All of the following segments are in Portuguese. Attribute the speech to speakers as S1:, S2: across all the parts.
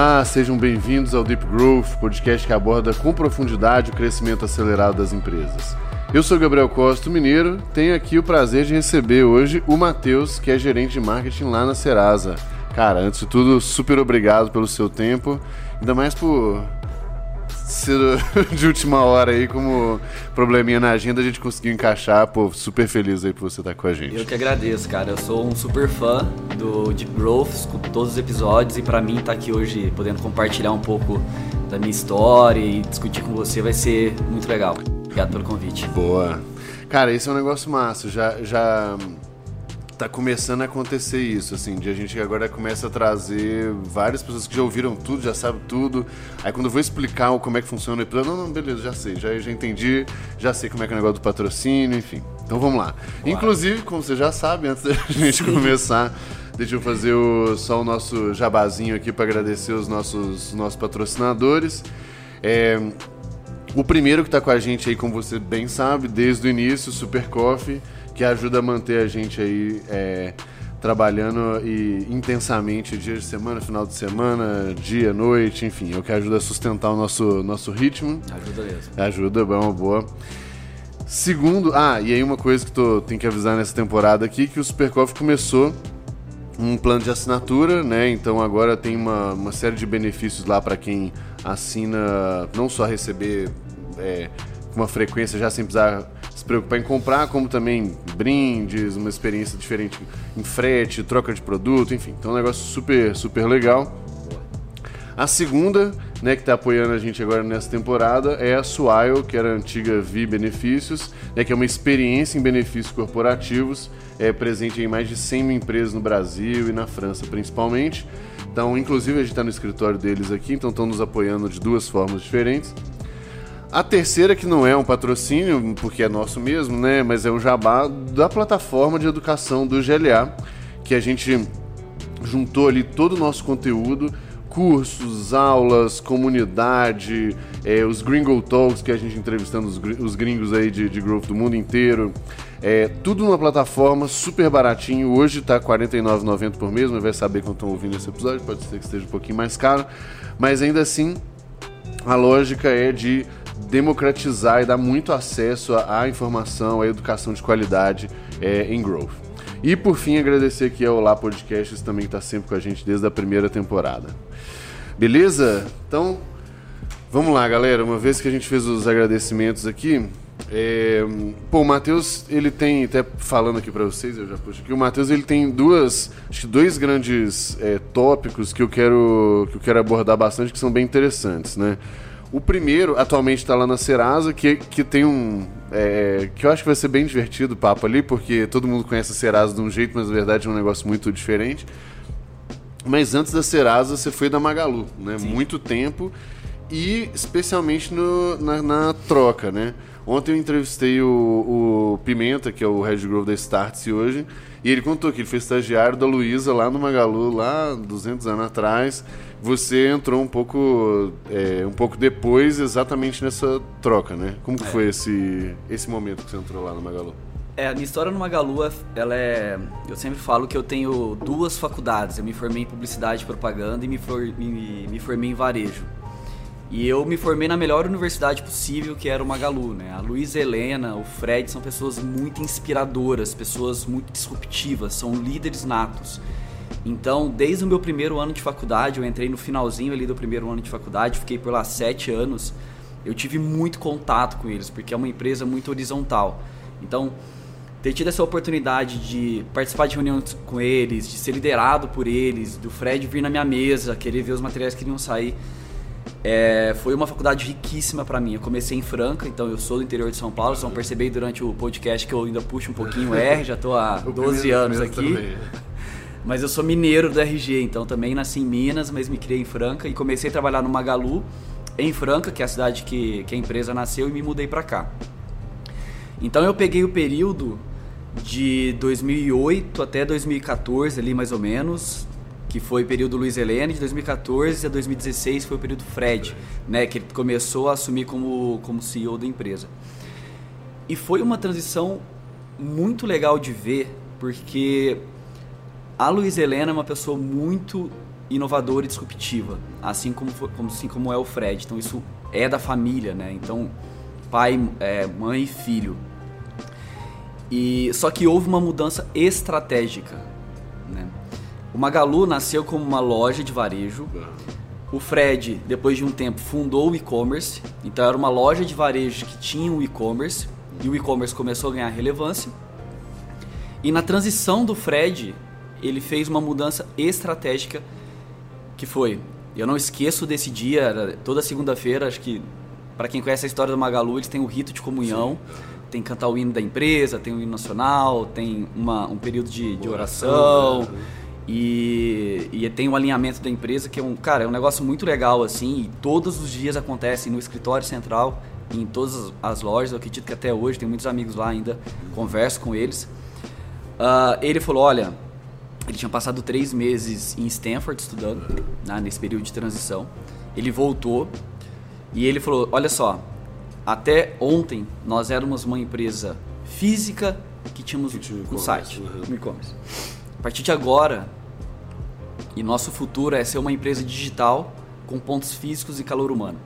S1: Olá, sejam bem-vindos ao Deep Growth, podcast que aborda com profundidade o crescimento acelerado das empresas. Eu sou Gabriel Costa, mineiro, tenho aqui o prazer de receber hoje o Matheus, que é gerente de marketing lá na Serasa. Cara, antes de tudo, super obrigado pelo seu tempo, ainda mais por ser de última hora aí, como probleminha na agenda, a gente conseguiu encaixar. Pô, super feliz aí por você estar com a gente.
S2: Eu que agradeço, cara. Eu sou um super fã do Deep Growth, escuto todos os episódios e para mim estar tá aqui hoje podendo compartilhar um pouco da minha história e discutir com você vai ser muito legal. Obrigado pelo convite.
S1: Boa. Cara, esse é um negócio massa. Já, já tá começando a acontecer isso, assim, de a gente agora começa a trazer várias pessoas que já ouviram tudo, já sabem tudo. Aí quando eu vou explicar como é que funciona o episódio, não, não, beleza, já sei, já, já entendi, já sei como é que é o negócio do patrocínio, enfim. Então vamos lá. Inclusive, como você já sabe, antes da gente Sim. começar, deixa eu fazer o, só o nosso jabazinho aqui para agradecer os nossos, nossos patrocinadores. É, o primeiro que está com a gente aí, como você bem sabe, desde o início, Super Coffee que ajuda a manter a gente aí é, trabalhando e intensamente dia de semana, final de semana, dia, noite, enfim, é o que ajuda a sustentar o nosso, nosso ritmo.
S2: Ajuda mesmo.
S1: Ajuda, é uma boa. Segundo, ah, e aí uma coisa que tô, tem que avisar nessa temporada aqui, que o Supercoff começou um plano de assinatura, né? Então agora tem uma, uma série de benefícios lá para quem assina, não só receber é, com uma frequência já sem precisar se preocupar em comprar, como também brindes, uma experiência diferente em frete, troca de produto, enfim. Então, é um negócio super, super legal. A segunda, né, que está apoiando a gente agora nessa temporada, é a Swile, que era a antiga Vi Benefícios, né, que é uma experiência em benefícios corporativos, é presente em mais de 100 mil empresas no Brasil e na França, principalmente. Então, inclusive, a gente está no escritório deles aqui, então estão nos apoiando de duas formas diferentes. A terceira, que não é um patrocínio, porque é nosso mesmo, né? Mas é um jabá da plataforma de educação do GLA, que a gente juntou ali todo o nosso conteúdo, cursos, aulas, comunidade, é, os Gringo Talks, que a gente entrevistando os, os gringos aí de, de growth do mundo inteiro. É, tudo numa plataforma super baratinho. Hoje tá R$ 49,90 por mês, mas vai saber quando estão ouvindo esse episódio, pode ser que esteja um pouquinho mais caro. Mas ainda assim, a lógica é de democratizar e dar muito acesso à informação, à educação de qualidade é, em Growth. E por fim, agradecer aqui ao Olá Podcasts também que está sempre com a gente desde a primeira temporada. Beleza? Então, vamos lá, galera. Uma vez que a gente fez os agradecimentos aqui, é, pô, o Matheus, ele tem, até falando aqui para vocês, eu já puxo aqui, o Matheus, ele tem duas, acho que dois grandes é, tópicos que eu, quero, que eu quero abordar bastante, que são bem interessantes, né? O primeiro, atualmente está lá na Serasa, que, que tem um. É, que eu acho que vai ser bem divertido o papo ali, porque todo mundo conhece a Serasa de um jeito, mas na verdade é um negócio muito diferente. Mas antes da Serasa, você foi da Magalu, né? Sim. Muito tempo e especialmente no, na, na, troca, né? Ontem eu entrevistei o, o Pimenta, que é o Red Grove da Startse hoje, e ele contou que ele foi estagiário da Luísa lá no Magalu, lá 200 anos atrás. Você entrou um pouco, é, um pouco depois, exatamente nessa troca, né? Como que é. foi esse, esse momento que você entrou lá no Magalu?
S2: É, a minha história no Magalu, ela é... Eu sempre falo que eu tenho duas faculdades. Eu me formei em Publicidade e Propaganda e me, for, me, me formei em Varejo. E eu me formei na melhor universidade possível, que era o Magalu, né? A Luísa Helena, o Fred são pessoas muito inspiradoras, pessoas muito disruptivas, são líderes natos. Então, desde o meu primeiro ano de faculdade, eu entrei no finalzinho ali do primeiro ano de faculdade, fiquei por lá sete anos. Eu tive muito contato com eles, porque é uma empresa muito horizontal. Então, ter tido essa oportunidade de participar de reuniões com eles, de ser liderado por eles, do Fred vir na minha mesa, querer ver os materiais que iriam sair é, foi uma faculdade riquíssima para mim. Eu comecei em Franca, então eu sou do interior de São Paulo. Vocês vão perceber durante o podcast que eu ainda puxo um pouquinho o R, já estou há 12 anos aqui. Mas eu sou mineiro do RG, então também nasci em Minas, mas me criei em Franca e comecei a trabalhar no Magalu em Franca, que é a cidade que, que a empresa nasceu, e me mudei para cá. Então eu peguei o período de 2008 até 2014 ali mais ou menos, que foi o período Luiz Helena, de 2014 a 2016 foi o período Fred, né, que ele começou a assumir como, como CEO da empresa. E foi uma transição muito legal de ver, porque a Luiz Helena é uma pessoa muito inovadora e disruptiva, assim como, como, assim como é o Fred. Então isso é da família, né? Então pai, é, mãe e filho. E só que houve uma mudança estratégica. Né? O Magalu nasceu como uma loja de varejo. O Fred, depois de um tempo, fundou o e-commerce. Então era uma loja de varejo que tinha um e-commerce e o e-commerce começou a ganhar relevância. E na transição do Fred, ele fez uma mudança estratégica que foi, eu não esqueço desse dia, toda segunda-feira, acho que para quem conhece a história do Magalu, eles têm o rito de comunhão. Sim. Tem cantar o hino da empresa, tem o hino nacional, tem uma, um período de, de oração. Né? E, e, tem um alinhamento da empresa que é um, cara, é um negócio muito legal assim, e todos os dias acontece no escritório central, em todas as lojas, eu acredito que até hoje, tem muitos amigos lá ainda, converso com eles. Uh, ele falou, olha, ele tinha passado três meses em Stanford estudando, né, nesse período de transição. Ele voltou e ele falou: Olha só, até ontem nós éramos uma empresa física que tínhamos que tinha um site, uhum. e-commerce. A partir de agora, e nosso futuro é ser uma empresa digital com pontos físicos e calor humano.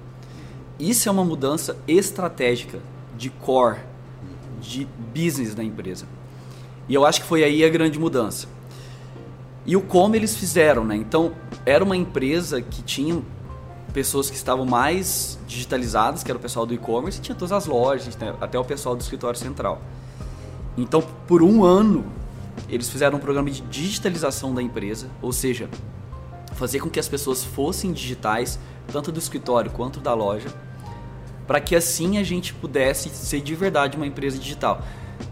S2: Isso é uma mudança estratégica de core, de business da empresa. E eu acho que foi aí a grande mudança. E o como eles fizeram, né? Então, era uma empresa que tinha pessoas que estavam mais digitalizadas, que era o pessoal do e-commerce, tinha todas as lojas, né? até o pessoal do escritório central. Então, por um ano, eles fizeram um programa de digitalização da empresa, ou seja, fazer com que as pessoas fossem digitais, tanto do escritório quanto da loja, para que assim a gente pudesse ser de verdade uma empresa digital.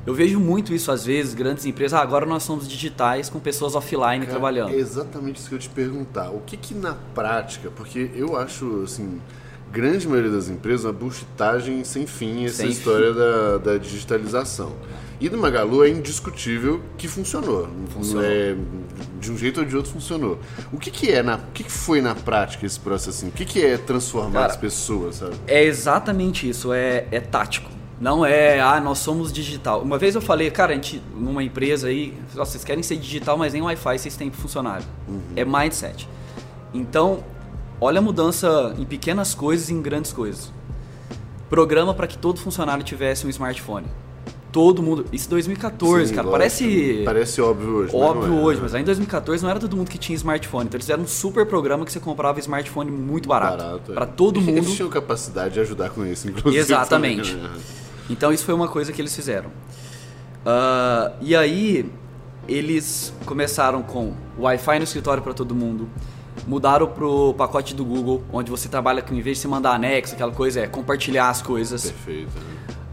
S2: Eu vejo muito isso às vezes, grandes empresas, ah, agora nós somos digitais com pessoas offline Cara, trabalhando.
S1: É exatamente isso que eu te perguntar. O que que na prática, porque eu acho assim, grande maioria das empresas uma bullshitagem sem fim essa sem história fim. Da, da digitalização. E do Magalu é indiscutível que funcionou. funcionou. É, de um jeito ou de outro funcionou. O que, que é na, o que, que foi na prática esse processo assim? O que, que é transformar Cara, as pessoas, sabe?
S2: É exatamente isso, é, é tático. Não é, ah, nós somos digital. Uma vez eu falei, cara, a gente, numa empresa aí, vocês querem ser digital, mas nem Wi-Fi vocês têm funcionário. Uhum. É mindset. Então, olha a mudança em pequenas coisas e em grandes coisas. Programa para que todo funcionário tivesse um smartphone. Todo mundo. Isso em 2014, Sim, cara. Lógico. Parece.
S1: Parece óbvio hoje.
S2: Óbvio é, hoje, mas aí em 2014 não era todo mundo que tinha smartphone. Então eles fizeram um super programa que você comprava smartphone muito barato. barato para é. todo mundo. Eles
S1: tinham capacidade de ajudar com isso, inclusive.
S2: Exatamente. Também, né? Então isso foi uma coisa que eles fizeram. Uh, e aí eles começaram com Wi-Fi no escritório para todo mundo, mudaram pro pacote do Google, onde você trabalha com, em vez de você mandar anexo, aquela coisa, é compartilhar as coisas.
S1: Perfeito.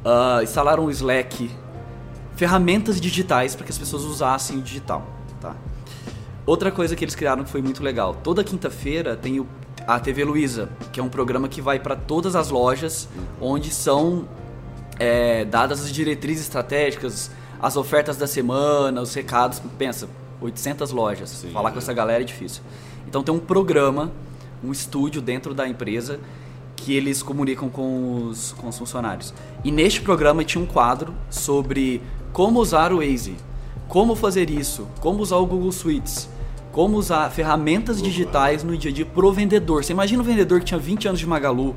S2: Uh, instalaram o Slack, ferramentas digitais para que as pessoas usassem o digital. Tá? Outra coisa que eles criaram que foi muito legal, toda quinta-feira tem o, a TV Luiza, que é um programa que vai para todas as lojas, onde são é, dadas as diretrizes estratégicas, as ofertas da semana, os recados. Pensa, 800 lojas. Sim, Falar é. com essa galera é difícil. Então tem um programa, um estúdio dentro da empresa que eles comunicam com os, com os funcionários. E neste programa tinha um quadro sobre como usar o Waze, como fazer isso, como usar o Google Suites, como usar ferramentas digitais no dia a dia pro vendedor. Você imagina um vendedor que tinha 20 anos de Magalu,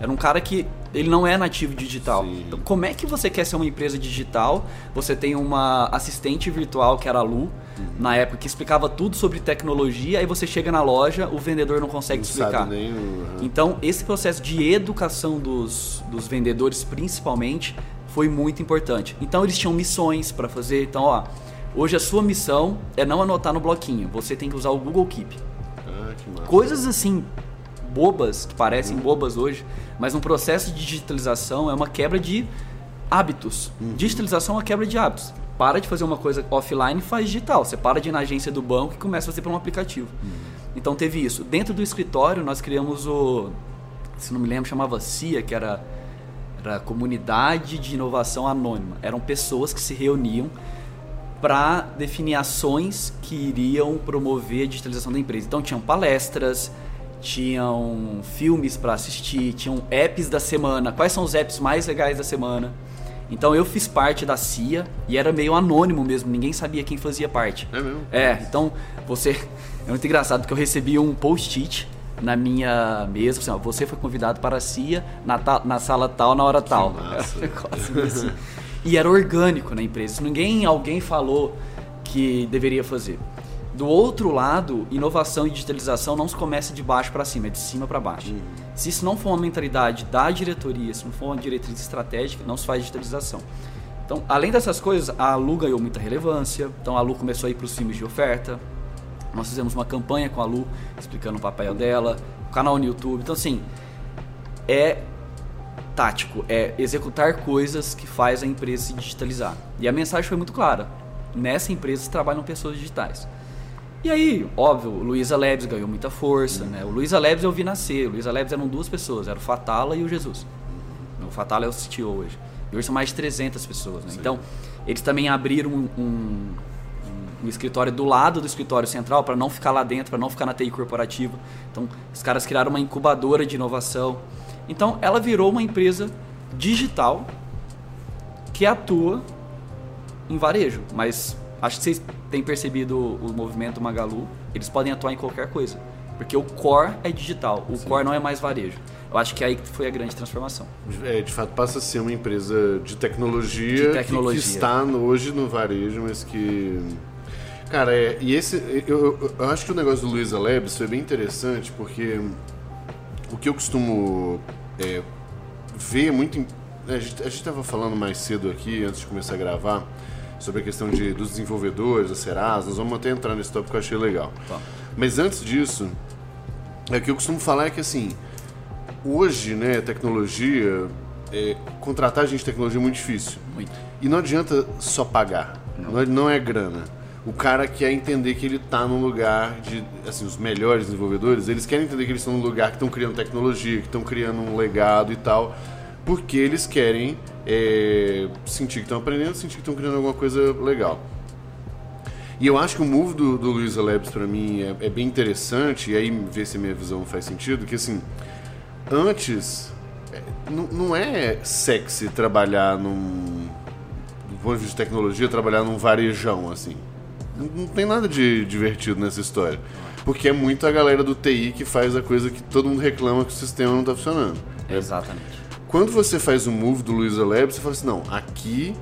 S2: era um cara que ele não é nativo digital. Sim. Então, como é que você quer ser uma empresa digital? Você tem uma assistente virtual que era a Lu, uhum. na época, que explicava tudo sobre tecnologia, aí você chega na loja, o vendedor não consegue não explicar. Nem, uhum. Então, esse processo de educação dos, dos vendedores, principalmente, foi muito importante. Então, eles tinham missões para fazer. Então, ó, hoje a sua missão é não anotar no bloquinho, você tem que usar o Google Keep. Ah, Coisas assim bobas, que parecem uhum. bobas hoje, mas um processo de digitalização é uma quebra de hábitos. Uhum. Digitalização é uma quebra de hábitos. Para de fazer uma coisa offline e faz digital. Você para de ir na agência do banco e começa a fazer para um aplicativo. Uhum. Então teve isso. Dentro do escritório nós criamos o, se não me lembro, chamava CIA, que era era Comunidade de Inovação Anônima. Eram pessoas que se reuniam para definir ações que iriam promover a digitalização da empresa. Então tinham palestras, tinham filmes para assistir, tinham apps da semana. Quais são os apps mais legais da semana? Então eu fiz parte da CIA e era meio anônimo mesmo, ninguém sabia quem fazia parte.
S1: É mesmo?
S2: É, então você. É muito engraçado porque eu recebi um post-it na minha mesa, assim, ó, você foi convidado para a CIA na, na sala tal, na hora tal. Era assim. E era orgânico na empresa. Ninguém, alguém falou que deveria fazer. Do outro lado, inovação e digitalização não se começa de baixo para cima, é de cima para baixo. Uhum. Se isso não for uma mentalidade da diretoria, se não for uma diretriz estratégica, não se faz digitalização. Então, além dessas coisas, a Lu ganhou muita relevância. Então, a Lu começou a ir para os filmes de oferta. Nós fizemos uma campanha com a Lu, explicando o papel dela, o canal no YouTube. Então, assim, é tático, é executar coisas que faz a empresa se digitalizar. E a mensagem foi muito clara. Nessa empresa trabalham pessoas digitais. E aí, óbvio, o Luiza Labs ganhou muita força, né? O Luiza Labs eu vi nascer. O Luiza Labs eram duas pessoas, era o Fatala e o Jesus. O Fatala é o CTO hoje. E hoje são mais de 300 pessoas, né? Então, eles também abriram um, um, um escritório do lado do escritório central para não ficar lá dentro, para não ficar na TI corporativa. Então, os caras criaram uma incubadora de inovação. Então, ela virou uma empresa digital que atua em varejo, mas acho que vocês têm percebido o movimento Magalu, eles podem atuar em qualquer coisa. Porque o core é digital, o Sim. core não é mais varejo. Eu acho que é aí foi a grande transformação.
S1: É, de fato, passa a ser uma empresa de tecnologia, de tecnologia. Que, que, está hoje no varejo, mas que. Cara, é, e esse. Eu, eu, eu acho que o negócio do Luiza Labs foi bem interessante, porque o que eu costumo é, ver muito. A gente estava falando mais cedo aqui, antes de começar a gravar, sobre a questão de, dos desenvolvedores, da Serasa. Nós vamos até entrar nesse tópico que eu achei legal. Tá. Mas antes disso, é, o que eu costumo falar é que assim, hoje, né, tecnologia, é, contratar gente de tecnologia é muito difícil. Muito. E não adianta só pagar. Não, não é grana. O cara quer entender que ele está num lugar de. Assim, os melhores desenvolvedores, eles querem entender que eles estão num lugar que estão criando tecnologia, que estão criando um legado e tal, porque eles querem é, sentir que estão aprendendo, sentir que estão criando alguma coisa legal. E eu acho que o move do, do Luiza Labs para mim é, é, bem interessante, e aí ver se minha visão faz sentido, que assim, antes é, não é sexy trabalhar num do ponto de vista de tecnologia, trabalhar num varejão assim. Não, não tem nada de divertido nessa história. Porque é muito a galera do TI que faz a coisa que todo mundo reclama que o sistema não está funcionando.
S2: Exatamente.
S1: Quando você faz o move do Luiza Lab, você fala assim, não, aqui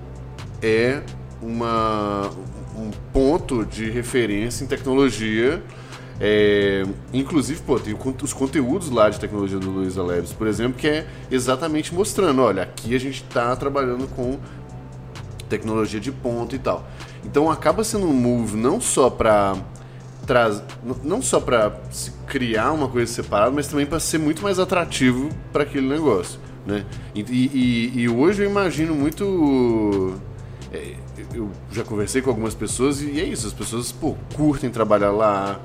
S1: é uma, um ponto de referência em tecnologia. É, inclusive, pô, tem os conteúdos lá de tecnologia do Luiza Labs, por exemplo, que é exatamente mostrando, olha, aqui a gente está trabalhando com tecnologia de ponto e tal. Então acaba sendo um move não só para traz não só para criar uma coisa separada, mas também para ser muito mais atrativo para aquele negócio. Né? E, e, e hoje eu imagino muito. É, eu já conversei com algumas pessoas e é isso, as pessoas pô, curtem trabalhar lá,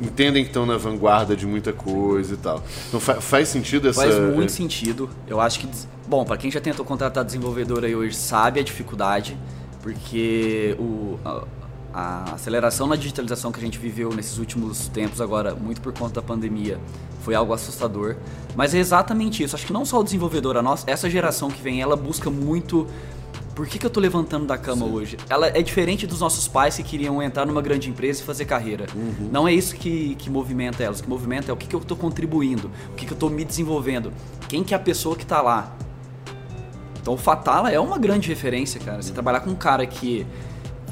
S1: entendem que estão na vanguarda de muita coisa e tal. Então fa faz sentido essa.
S2: Faz muito sentido. Eu acho que. Bom, para quem já tentou contratar desenvolvedor aí hoje sabe a dificuldade, porque o, a aceleração na digitalização que a gente viveu nesses últimos tempos agora, muito por conta da pandemia, foi algo assustador. Mas é exatamente isso. Acho que não só o desenvolvedor, a nossa, essa geração que vem, ela busca muito por que, que eu estou levantando da cama Sim. hoje? Ela é diferente dos nossos pais que queriam entrar numa grande empresa e fazer carreira. Uhum. Não é isso que, que movimenta elas. O que movimenta é o que, que eu estou contribuindo, o que, que eu estou me desenvolvendo, quem que é a pessoa que está lá. Então o Fatala é uma grande referência, cara. Você trabalhar com um cara que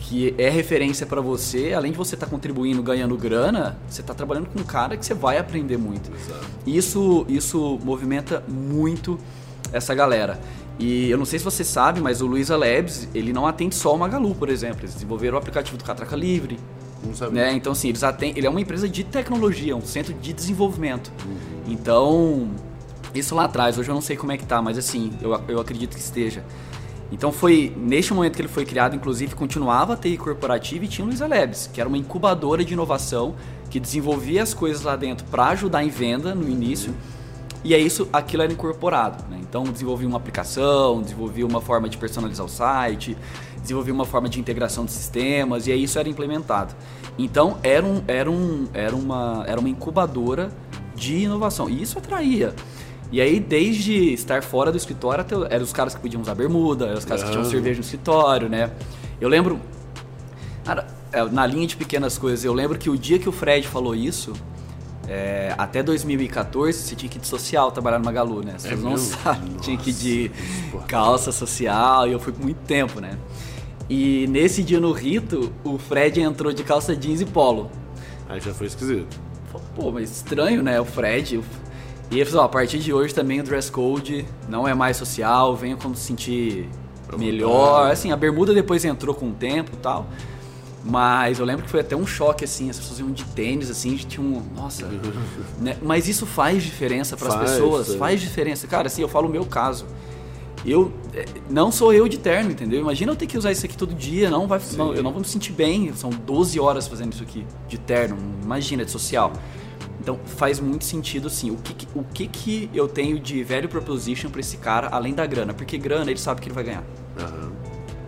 S2: que é referência para você, além de você estar tá contribuindo, ganhando grana, você está trabalhando com um cara que você vai aprender muito. Exato. Isso, isso movimenta muito essa galera. E eu não sei se você sabe, mas o Luiza Labs, ele não atende só o Magalu, por exemplo. Eles desenvolveram o aplicativo do Catraca Livre. Não sabia. Né? Então, assim, eles atendem, ele é uma empresa de tecnologia, um centro de desenvolvimento. Uhum. Então, isso lá atrás, hoje eu não sei como é que tá, mas assim, eu, eu acredito que esteja. Então foi neste momento que ele foi criado, inclusive continuava a TI corporativa e tinha o Luiza Labs, que era uma incubadora de inovação que desenvolvia as coisas lá dentro para ajudar em venda no início. E é isso, aquilo era incorporado. Né? Então desenvolvia uma aplicação, desenvolvia uma forma de personalizar o site, desenvolvia uma forma de integração de sistemas e aí isso era implementado. Então era, um, era, um, era, uma, era uma incubadora de inovação e isso atraía E aí, desde estar fora do escritório, até, eram os caras que podiam usar bermuda, eram os caras que tinham cerveja no escritório, né? Eu lembro. Cara, é, na linha de pequenas coisas, eu lembro que o dia que o Fred falou isso, é, até 2014, você tinha que ir de social trabalhar no Magalu, né? As
S1: É
S2: não sabem. Tinha que ir de
S1: Nossa,
S2: calça social e eu fui por muito tempo, né? E nesse dia no Rito, o Fred entrou de calça jeans e polo.
S1: Aí já foi esquisito.
S2: Pô, mas estranho, né? O Fred. E ele falou: ó, a partir de hoje também o dress code não é mais social, venha como se sentir melhor. Assim, a bermuda depois entrou com o tempo e tal. Mas eu lembro que foi até um choque, assim, as pessoas iam de tênis, assim, tinha um. Nossa. né? Mas isso faz diferença para as pessoas,
S1: faz.
S2: faz diferença. Cara, assim, eu falo o meu caso. Eu eh, não sou eu de terno, entendeu? Imagina eu ter que usar isso aqui todo dia, não vai, não, eu não vou me sentir bem. São 12 horas fazendo isso aqui de terno, imagina, de social. Então faz muito sentido assim. O que, o que que eu tenho de velho proposition pra esse cara além da grana? Porque grana ele sabe que ele vai ganhar.
S1: Aham.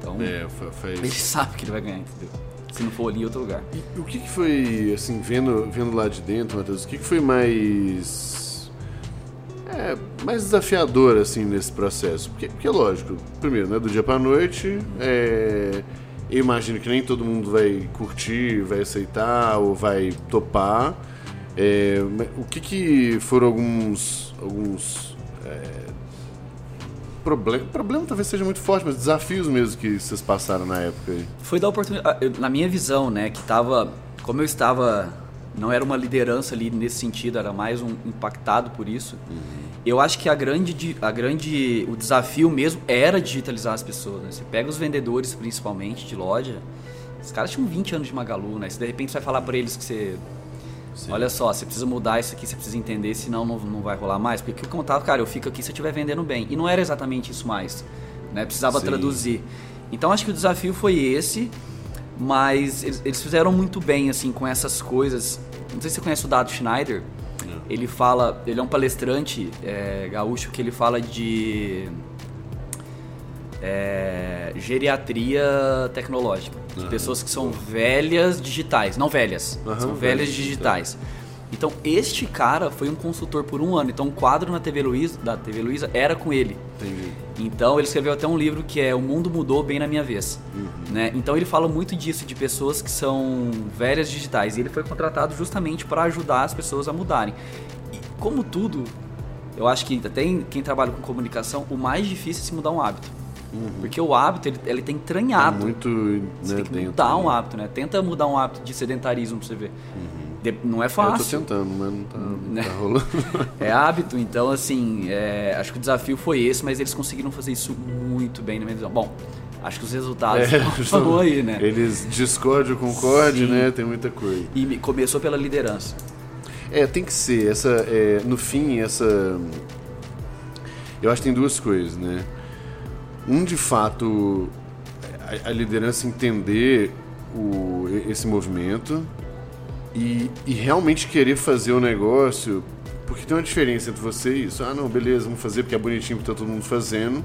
S2: Então
S1: É, faz.
S2: ele sabe que ele vai ganhar, entendeu? Se não for ali em outro lugar.
S1: E o que, que foi, assim, vendo, vendo lá de dentro, Matheus, o que, que foi mais. É, mais desafiador, assim, nesse processo? Porque, porque lógico, primeiro, né, do dia pra noite, é, eu imagino que nem todo mundo vai curtir, vai aceitar ou vai topar. É, o que, que foram alguns. alguns Problema, problema talvez seja muito forte, mas desafios mesmo que vocês passaram na época aí.
S2: Foi da oportunidade, eu- na minha visão, né, que tava, como eu estava, não era uma liderança ali nesse sentido, era mais um impactado por isso. Eu acho que a grande, a grande, o desafio mesmo era digitalizar as pessoas. Né? Você pega os vendedores, principalmente de loja, os caras tinham 20 anos de Magalu, né? Se de repente você vai falar para eles que você Olha só, você precisa mudar isso aqui, você precisa entender, senão não, não vai rolar mais. Porque o contava, cara, eu fico aqui se eu estiver vendendo bem. E não era exatamente isso mais. Né? Precisava
S1: Sim.
S2: traduzir. Então acho que o desafio foi esse, mas eles, eles fizeram muito bem, assim, com essas coisas. Não sei se você conhece o Dado Schneider. Ele fala, ele é um palestrante é, gaúcho que ele fala de é, geriatria tecnológica. De
S1: Aham.
S2: pessoas que são velhas digitais, não velhas,
S1: Aham,
S2: são
S1: velhas
S2: digitais. Então, este cara foi um consultor por um ano. Então, o quadro na TV Luiza, da TV Luiza era com ele.
S1: Entendi.
S2: Então, ele escreveu até um livro que é O Mundo Mudou Bem na Minha Vez. Né? Então, ele fala muito disso, de pessoas que são velhas digitais. E ele foi contratado justamente para ajudar as pessoas a mudarem. E, como tudo, eu acho que até em- quem trabalha com comunicação, o mais difícil é se mudar um hábito. Porque o hábito, ele, ele tem
S1: Tá
S2: entranhado.
S1: muito
S2: Você
S1: né,
S2: tem que
S1: dentro,
S2: mudar
S1: né?
S2: um hábito, né? Tenta mudar um hábito de sedentarismo pra você ver. De- não é
S1: Eu tô
S2: fácil.
S1: tentando, mas não tá, não
S2: Né?
S1: tá rolando.
S2: É hábito, então assim, é, acho que o desafio foi esse, mas eles conseguiram fazer isso muito bem na minha visão. Bom, acho que os resultados estão aí, né?
S1: Eles discordam
S2: Sim.
S1: né? Tem muita coisa.
S2: E me- começou pela liderança.
S1: É, tem que ser. Essa, é, no fim, essa. Eu acho que tem duas coisas, né? Um, de fato, a, a liderança entender o, esse movimento e, e realmente querer fazer o negócio. Porque tem uma diferença entre você e isso. Ah, não, beleza, vamos fazer porque é bonitinho que tá todo mundo fazendo.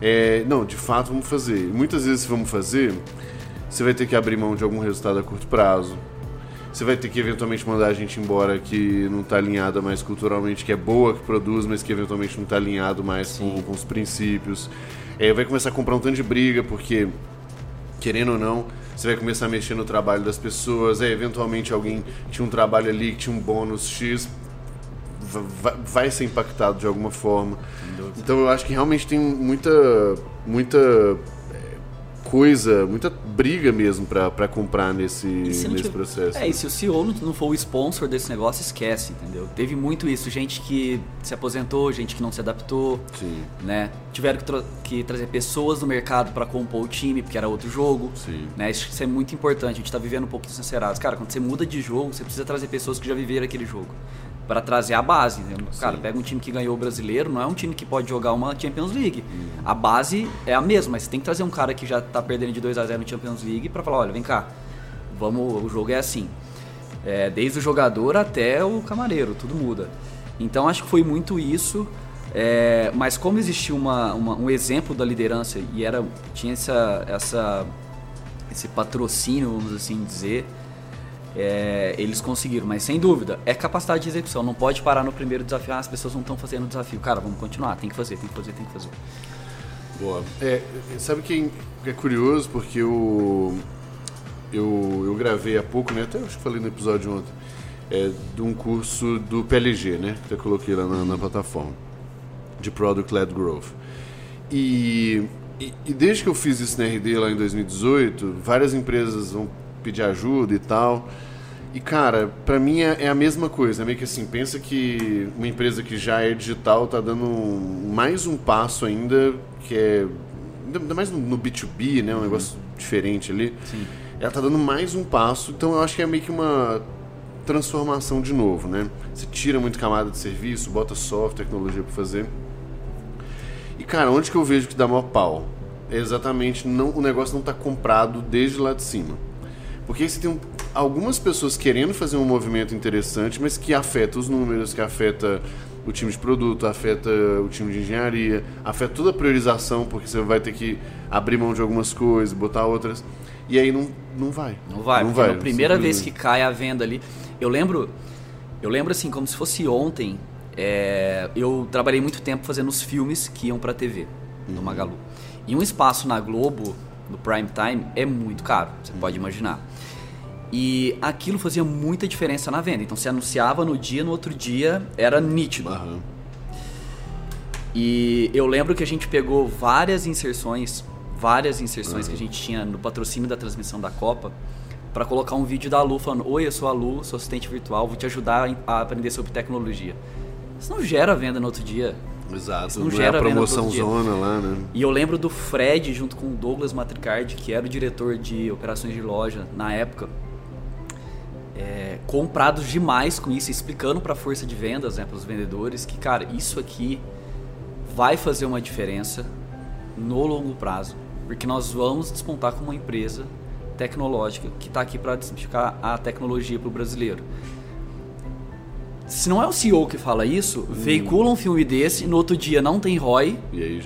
S1: É, não, de fato vamos fazer. E muitas vezes, se vamos fazer, você vai ter que abrir mão de algum resultado a curto prazo. Você vai ter que eventualmente mandar a gente embora que não está alinhada mais culturalmente, que é boa, que produz, mas que eventualmente não está alinhado mais com, com os princípios. É, vai começar a comprar um tanto de briga, porque, querendo ou não, você vai começar a mexer no trabalho das pessoas. É, eventualmente alguém tinha um trabalho ali que tinha um bônus X, va- va- vai ser impactado de alguma forma. Então eu acho que realmente tem muita, muita coisa, muita briga mesmo pra pra comprar nesse, nesse
S2: tiver-
S1: processo.
S2: É, e se o CEO não, não for o sponsor desse negócio, esquece, entendeu? Teve muito isso, gente que se aposentou, gente que não se adaptou,
S1: Sim,
S2: né? Tiveram que, tra- que trazer pessoas do mercado para compor o time, porque era outro jogo.
S1: sim.
S2: Né? Isso isso é muito importante, a gente tá vivendo um pouco sincerados. Cara, quando você muda de jogo, você precisa trazer pessoas que já viveram aquele jogo. Pra trazer a base. Né? Cara,
S1: Sim.
S2: pega um time que ganhou o brasileiro, não é um time que pode jogar uma Champions League. A base é a mesma, mas você tem que trazer um cara que já tá perdendo de 2 a 0 no Champions League pra falar, olha, vem cá, vamos, o jogo é assim. É, desde o jogador até o camareiro, tudo muda. Então acho que foi muito isso. é, mas como existia uma, uma- um exemplo da liderança e era tinha essa, essa esse patrocínio, vamos assim dizer, é, eles conseguiram, mas sem dúvida, é capacidade de execução. Não pode parar no primeiro desafio, ah, as pessoas não estão fazendo o desafio. Cara, vamos continuar, tem que fazer, tem que fazer, tem que fazer.
S1: Boa. É, sabe quem é curioso? Porque eu, eu, eu gravei há pouco, né? Até acho que falei no episódio ontem, é, de um curso do PLG, né? Que eu coloquei lá na, na plataforma, de Product Led Growth. E, e, e desde que eu fiz isso na RD lá em 2018, várias empresas vão pedir ajuda e tal. E cara, para mim é, é, a mesma coisa, é meio que assim, pensa que uma empresa que já é digital tá dando mais um passo ainda, que é ainda mais no, no B2B, né, um uhum. negócio diferente ali.
S2: Sim.
S1: Ela tá dando mais um passo, então eu acho que é meio que uma transformação de novo, né? Você tira muito camada de serviço, bota software, tecnologia para fazer. E cara, onde que eu vejo que dá maior pau? É exatamente não, o negócio não tá comprado desde lá de cima. Porque aí você tem um, algumas pessoas querendo fazer um movimento interessante, mas que afeta os números, que afeta o time de produto, afeta o time de engenharia, afeta toda a priorização, porque você vai ter que abrir mão de algumas coisas, botar outras. E aí não, não vai.
S2: Não vai, não vai. Na primeira vez que cai a venda ali. Eu lembro. Eu lembro assim, como se fosse ontem. É, eu trabalhei muito tempo fazendo os filmes que iam pra TV, no uhum. Magalu. E um espaço na Globo, no prime time, é muito caro, você pode imaginar. E aquilo fazia muita diferença na venda. Então se anunciava no dia, no outro dia era nítido.
S1: Uhum.
S2: E eu lembro que a gente pegou várias inserções, várias inserções uhum. que a gente tinha no patrocínio da transmissão da Copa, para colocar um vídeo da Lu falando: Oi, eu sou a Lu, sou assistente virtual, vou te ajudar a aprender sobre tecnologia. Isso não gera venda no outro dia.
S1: Exato, Isso não, não gera é a promoção zona lá, né?
S2: E eu lembro do Fred junto com o Douglas Matricard, que era o diretor de operações de loja na época é, comprados demais com isso, explicando para a força de vendas, né, para os vendedores, que, cara, isso aqui vai fazer uma diferença no longo prazo, porque nós vamos despontar como uma empresa tecnológica que está aqui para desmistificar a tecnologia para o brasileiro. Se não é o CEO que fala isso, hum. veicula um filme desse, no outro dia não tem ROI,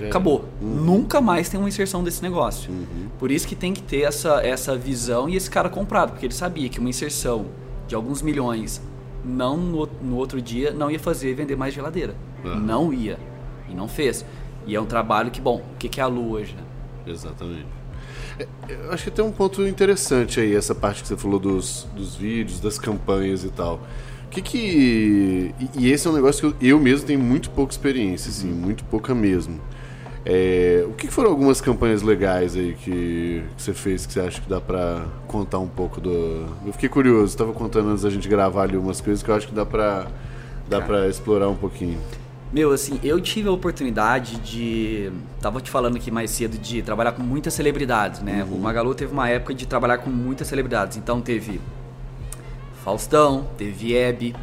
S2: acabou. Hum. Nunca mais tem uma inserção desse negócio.
S1: Uhum.
S2: Por isso que tem que ter essa, essa visão e esse cara comprado, porque ele sabia que uma inserção de alguns milhões, não no, no outro dia não ia fazer vender mais geladeira. Uhum. Não ia. E não fez. E é um trabalho que, bom, o que, que é a Lu hoje? Né?
S1: Exatamente. É, eu acho que tem um ponto interessante aí, essa parte que você falou dos, dos vídeos, das campanhas e tal. O que que... E esse é um negócio que eu, eu mesmo tenho muito pouca experiência, assim, uhum. muito pouca mesmo. É, o que foram algumas campanhas legais aí que, que, você fez que você acha que dá pra contar um pouco do. Eu fiquei curioso, estava contando antes da gente gravar ali umas coisas que eu acho que dá pra, dá pra explorar um pouquinho.
S2: Meu, assim, eu tive a oportunidade de. Tava te falando aqui mais cedo de trabalhar com muitas celebridades, né? Uhum. O Magalu teve uma época de trabalhar com muitas celebridades. Então teve Faustão, teve Hebe,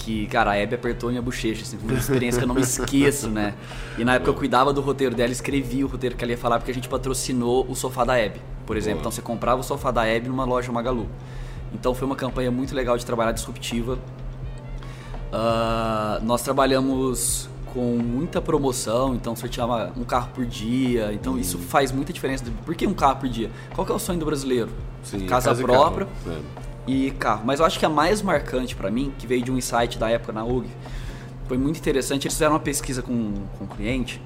S2: que, cara, a Hebe apertou minha bochecha, assim, uma experiência que eu não me esqueço, né? E na época eu cuidava do roteiro dela, escrevi o roteiro que ela ia falar, porque a gente patrocinou o sofá da Hebe, por exemplo. Boa. Então você comprava o sofá da Hebe numa loja Magalu. Então foi uma campanha muito legal de trabalhar disruptiva. Uh, nós trabalhamos com muita promoção, então sorteava um carro por dia, então hum. isso faz muita diferença. Por que um carro por dia? Qual que é o sonho do brasileiro?
S1: Sim,
S2: casa, casa própria. É e carro. Mas eu acho que a mais marcante para mim, que veio de um insight da época na UG, foi muito interessante. Eles fizeram uma pesquisa com, com um cliente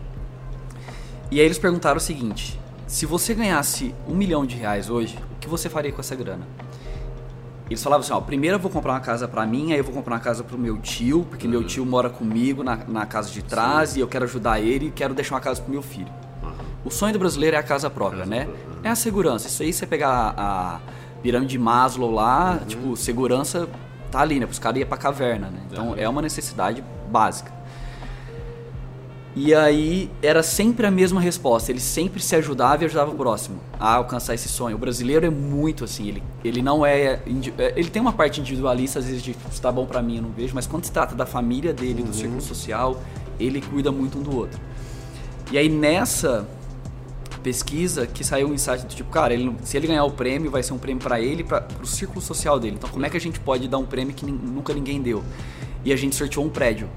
S2: e aí eles perguntaram o seguinte: se você ganhasse um milhão de reais hoje, o que você faria com essa grana? Eles falavam assim: ó, primeiro eu vou comprar uma casa para mim, aí eu vou comprar uma casa pro meu tio, porque uhum. meu tio mora comigo na, na casa de trás Sim. e eu quero ajudar ele e quero deixar uma casa pro meu filho. Uhum. O sonho do brasileiro é a casa própria, casa né? Própria. É a segurança. Isso aí você pegar a, a pirâmide de Maslow lá, uhum. tipo, segurança tá ali, né? Os caras iam pra caverna, né? Então é uma necessidade básica. E aí era sempre a mesma resposta. Ele sempre se ajudava e ajudava o próximo a alcançar esse sonho. O brasileiro é muito assim. Ele, ele não é, é. Ele tem uma parte individualista, às vezes, de se tá bom para mim, eu não vejo. Mas quando se trata da família dele, uhum. do círculo social, ele cuida muito um do outro. E aí nessa pesquisa que saiu um insight do tipo, cara, ele, se ele ganhar o prêmio, vai ser um prêmio para ele, para o círculo social dele. Então, como é que a gente pode dar um prêmio que nunca ninguém deu? E a gente sorteou um prédio.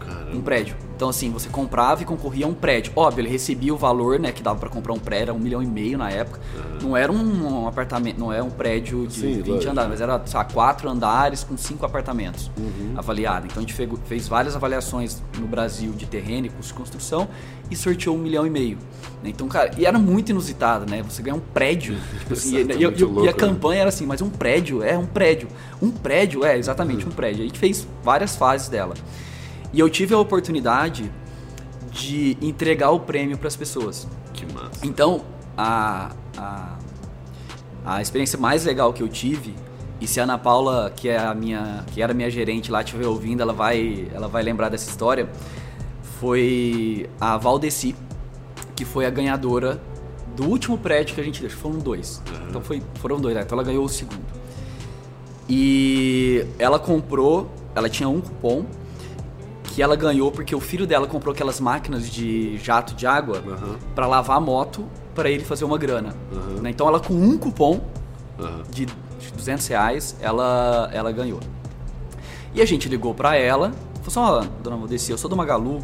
S1: Caramba.
S2: Um prédio. Então, assim, você comprava e concorria a um prédio. Óbvio, ele recebia o valor, né, que dava para comprar um prédio, era um milhão e meio na época. Uhum. Não era um, um, apartamento, não é um prédio de Sim, 20 lógico. andares, mas era, sabe, quatro andares com cinco apartamentos uhum. avaliados. Então, a gente fez várias avaliações no Brasil de terreno e custo de construção e sorteou um milhão e meio. Então, cara, e era muito inusitado, né? Você ganhar um prédio. Tipo assim, e, e, louco, e, a né? campanha era assim, mas um prédio? É, um prédio. Um prédio? É, exatamente, uhum. um prédio. A gente fez várias fases dela. E eu tive a oportunidade de entregar o prêmio para as pessoas.
S1: Que massa.
S2: Então, a, a, a experiência mais legal que eu tive, e se a Ana Paula, que, é a minha, que era minha gerente lá, estiver ouvindo, ela vai, ela vai lembrar dessa história, foi a Valdeci, que foi a ganhadora do último prédio que a gente deixou. Foram dois. Uhum. Então foi, foram dois, né? então ela ganhou o segundo. E ela comprou, ela tinha um cupom que ela ganhou porque o filho dela comprou aquelas máquinas de jato de água uhum. para lavar a moto para ele fazer uma grana. Uhum. Né? Então ela com um cupom uhum. de 200 reais, ela, ela ganhou. E a gente ligou para ela, falou assim, ó, oh, dona Modessi, eu sou do Magalu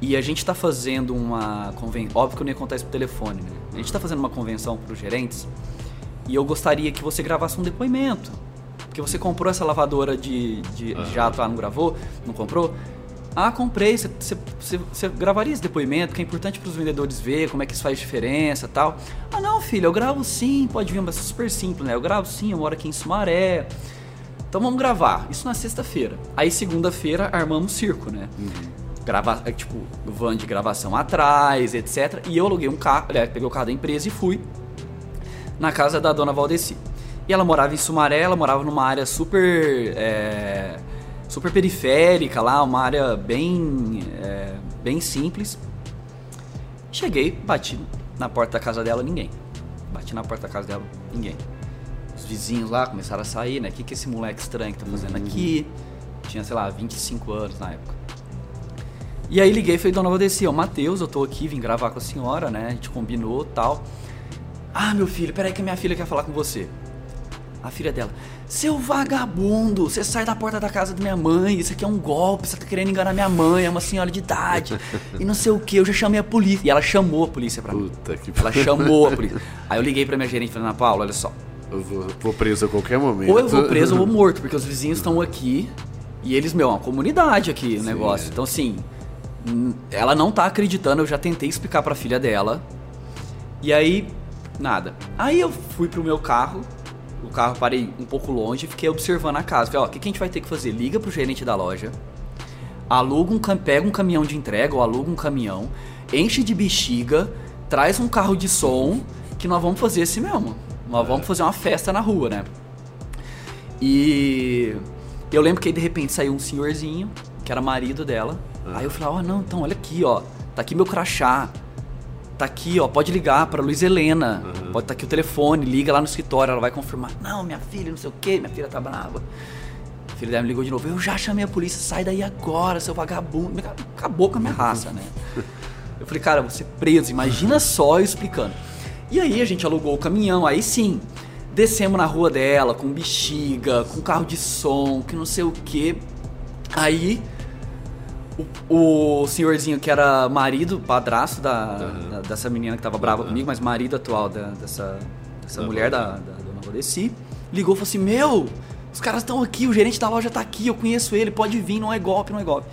S2: e a gente está fazendo uma convenção, óbvio que eu não ia contar isso por telefone, né? A gente está fazendo uma convenção para os gerentes e eu gostaria que você gravasse um depoimento porque você comprou essa lavadora de, de uhum. jato, ah, não gravou? Não comprou? Ah, comprei. Você, gravaria esse depoimento, que é importante para os vendedores ver como é que isso faz diferença tal. Ah, não, filho, eu gravo sim. Pode vir, mas é super simples, né? Eu gravo sim, eu moro aqui em Sumaré. Então vamos gravar. Isso na sexta-feira. Aí segunda-feira armamos circo, né? Uhum. Grava, é, tipo, van de gravação atrás, etc. E eu aluguei um carro, é, peguei o carro da empresa e fui na casa da dona Valdeci. E ela morava em Sumaré, ela morava numa área super. É, super periférica lá, uma área bem. É, bem simples. Cheguei, bati na porta da casa dela, ninguém. Bati na porta da casa dela, ninguém. Os vizinhos lá começaram a sair, né? O que, que esse moleque estranho que tá fazendo aqui? Tinha, sei lá, 25 anos na época. E aí liguei e falei, dona Valdeci, ó, Matheus, eu tô aqui, vim gravar com a senhora, né? A gente combinou tal. Ah, meu filho, peraí que minha filha quer falar com você a filha dela. Seu vagabundo, você sai da porta da casa da minha mãe, isso aqui é um golpe, você tá querendo enganar minha mãe, é uma senhora de idade. e não sei o que, eu já chamei a polícia. E ela chamou a polícia pra mim. Puta que Ela chamou a polícia. Aí eu liguei pra minha gerente e falei, Ana Paula, olha só.
S1: Eu vou, vou preso a qualquer momento.
S2: Ou eu vou preso ou vou morto, porque os vizinhos estão aqui e eles, meu, é uma comunidade aqui o negócio. É. Então, assim, ela não tá acreditando, eu já tentei explicar pra filha dela. E aí, nada. Aí eu fui pro meu carro, o carro, parei um pouco longe e fiquei observando a casa. Falei, ó, o que, que a gente vai ter que fazer? Liga pro gerente da loja, aluga um, pega um caminhão de entrega ou aluga um caminhão, enche de bexiga, traz um carro de som, que nós vamos fazer assim mesmo. Nós vamos fazer uma festa na rua, né? E eu lembro que aí de repente saiu um senhorzinho, que era marido dela. Aí eu falei, ó, oh, não, então olha aqui, ó, tá aqui meu crachá tá aqui, ó, pode ligar para Luiz Helena. Uhum. Pode estar tá aqui o telefone, liga lá no escritório, ela vai confirmar. Não, minha filha, não sei o que, minha filha tá brava. A filha dela me ligou de novo. Eu já chamei a polícia, sai daí agora, seu vagabundo. Acabou com a minha raça, né? Eu falei, cara, você preso, imagina só eu explicando. E aí a gente alugou o caminhão, aí sim, descemos na rua dela com bexiga, com carro de som, que não sei o que. Aí o, o senhorzinho que era marido, padrasto da, uhum. da, dessa menina que tava brava uhum. comigo, mas marido atual da, dessa, dessa mulher da, da dona Valdeci, ligou e falou assim: Meu, os caras estão aqui, o gerente da loja tá aqui, eu conheço ele, pode vir, não é golpe, não é golpe.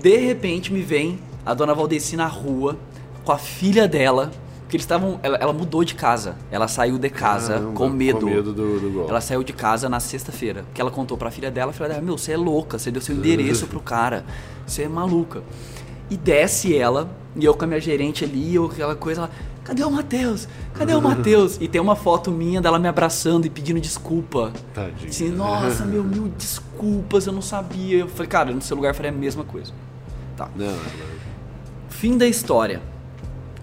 S2: De repente me vem a dona Valdeci na rua com a filha dela porque eles estavam. Ela, ela, mudou de casa. Ela saiu de casa Caramba, com medo. Com
S1: medo do, do golpe.
S2: Ela saiu de casa na sexta-feira. Que ela contou pra filha dela. A filha dela, meu, você é louca. Você deu seu endereço pro cara. Você é maluca. E desce ela. E eu com a minha gerente ali, eu, aquela coisa. Ela, Cadê o Matheus? Cadê o Matheus? E tem uma foto minha dela me abraçando e pedindo desculpa.
S1: Tadinho.
S2: Assim, nossa, meu, mil desculpas, eu não sabia. Eu falei, cara, no seu lugar eu faria a mesma coisa. Tá. Não, não. Fim da história.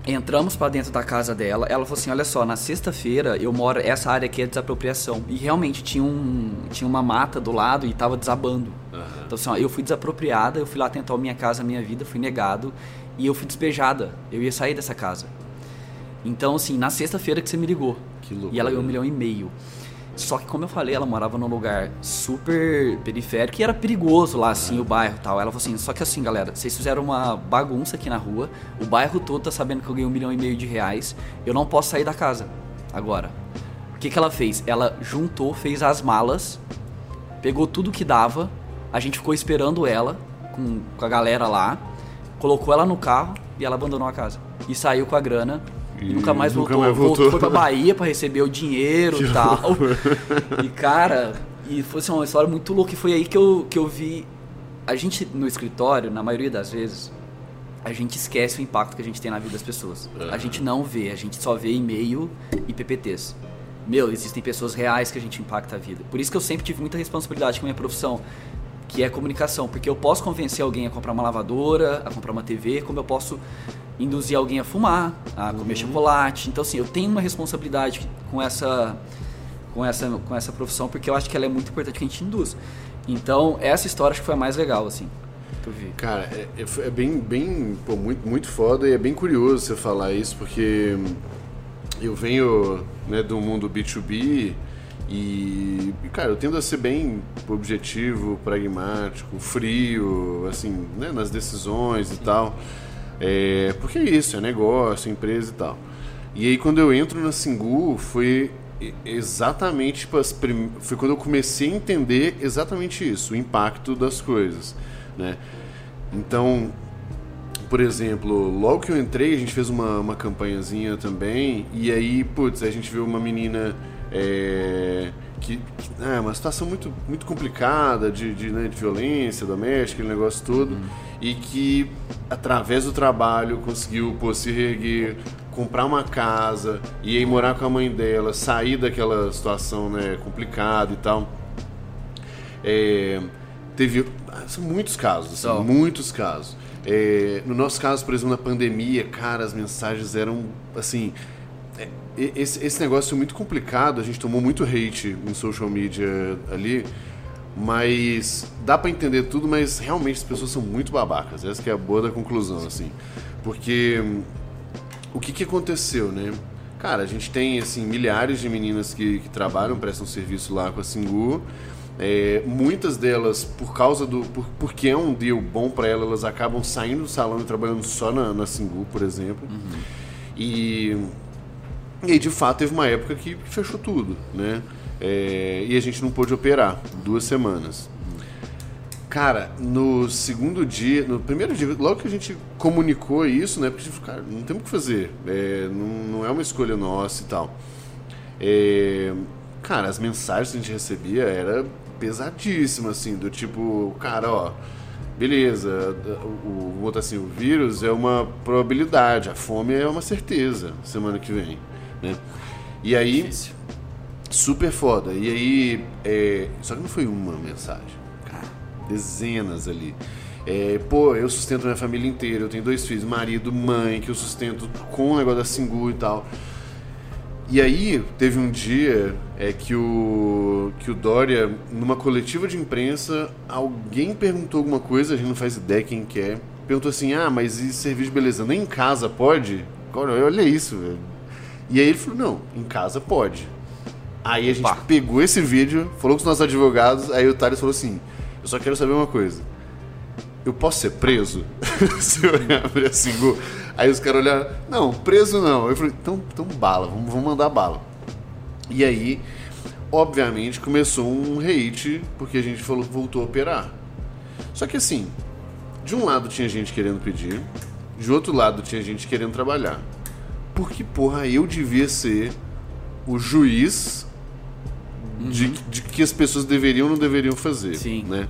S2: Entramos para dentro da casa dela. Ela falou assim: Olha só, na sexta-feira eu moro. Essa área aqui é desapropriação. E realmente tinha, um, tinha uma mata do lado e tava desabando. Uhum. Então, assim, ó, eu fui desapropriada. Eu fui lá tentar a minha casa, minha vida. Fui negado. E eu fui despejada. Eu ia sair dessa casa. Então, assim, na sexta-feira que você me ligou.
S1: Que loucura.
S2: E ela ganhou um milhão e meio. Só que, como eu falei, ela morava num lugar super periférico e era perigoso lá, assim, o bairro e tal. Ela falou assim: só que assim, galera, vocês fizeram uma bagunça aqui na rua, o bairro todo tá sabendo que eu ganhei um milhão e meio de reais, eu não posso sair da casa agora. O que, que ela fez? Ela juntou, fez as malas, pegou tudo que dava, a gente ficou esperando ela com, com a galera lá, colocou ela no carro e ela abandonou a casa. E saiu com a grana e, nunca mais
S1: nunca
S2: voltou.
S1: mais voltou.
S2: Foi pra Bahia pra receber o dinheiro e tal. E cara, e foi assim, uma história muito louca. E foi aí que eu, que eu vi. A gente no escritório, na maioria das vezes, a gente esquece o impacto que a gente tem na vida das pessoas. A gente não vê, a gente só vê e-mail e PPTs. Meu, existem pessoas reais que a gente impacta a vida. Por isso que eu sempre tive muita responsabilidade com a minha profissão, que é comunicação. Porque eu posso convencer alguém a comprar uma lavadora, a comprar uma TV, como eu posso induzir alguém a fumar, a comer chocolate. Então, assim, eu tenho uma responsabilidade com essa, com essa, com essa profissão, porque eu acho que ela é muito importante que a gente induz. Então, essa história acho que foi a mais legal, assim, que eu vi.
S1: Cara, é, é- é bem, bem pô, muito, muito foda e é bem curioso você falar isso, porque eu venho né, do mundo B2B e, e, cara, eu tendo a ser bem objetivo, pragmático, frio, assim, né, nas decisões e tal. É, porque é isso, é negócio, é empresa e tal. E aí quando eu entro na Singu, foi exatamente tipo, as prim... foi quando eu comecei a entender exatamente isso, o impacto das coisas, né? Então, por exemplo, logo que eu entrei, a gente fez uma, uma campanhazinha também, e aí, putz, a gente viu uma menina é, que, é uma situação muito, muito complicada de, de, né, de violência doméstica, aquele negócio todo, e que através do trabalho conseguiu pô, se reerguer, comprar uma casa, e aí morar com a mãe dela, sair daquela situação né, complicada e tal. É, teve são muitos casos, assim,
S2: São.
S1: muitos casos. É, no nosso caso, por exemplo, na pandemia, cara, as mensagens eram assim. é, esse, esse negócio é muito complicado, a gente tomou muito hate em social media ali, mas dá pra entender tudo, mas realmente as pessoas são muito babacas. Essa que é a boa da conclusão, assim. Porque hum, o que, que aconteceu, né? Cara, a gente tem assim milhares de meninas que, que trabalham, prestam serviço lá com a Singu. É, muitas delas, por causa do. Por, porque é um deal bom para elas, elas acabam saindo do salão e trabalhando só na, na Singu, por exemplo. E, e aí, de fato, teve uma época que fechou tudo, né? É, e a gente não pôde operar duas semanas. Cara, no segundo dia, no primeiro dia, logo que a gente comunicou isso, né? Porque a gente falou, cara, não temos o que fazer. é, não, não é uma escolha nossa e tal. É, cara, as mensagens que a gente recebia era pesadíssimas, assim, do tipo, cara, ó, beleza, o, vou botar assim, o vírus é uma probabilidade, a fome é uma certeza semana que vem, né? E aí,
S2: Difícil.
S1: Super foda. E aí, é, só que não foi uma mensagem, cara, dezenas ali. É, pô, eu sustento minha família inteira, eu tenho dois filhos, marido, mãe, que eu sustento com o negócio da Singu e tal. E aí, teve um dia é, que, o, que o Dória, numa coletiva de imprensa, alguém perguntou alguma coisa, a gente não faz ideia quem que é. Perguntou assim: ah, mas e serviço de beleza? Nem em casa pode? Olha, olha isso, velho. E aí ele falou: não, em casa pode. Aí a gente pegou esse vídeo, falou com os nossos advogados, aí o Thales falou assim: eu só quero saber uma coisa. Eu posso ser preso? Se eu abrir a Singu? Aí os caras olharam, não, preso não. Eu falei, então, então bala, vamos, vamos mandar bala. E aí, obviamente, começou um hate, porque a gente falou que voltou a operar. Só que assim, de um lado tinha gente querendo pedir, de outro lado tinha gente querendo trabalhar. Porque, porra, eu devia ser o juiz de, de que as pessoas deveriam ou não deveriam fazer.
S2: Sim.
S1: Né?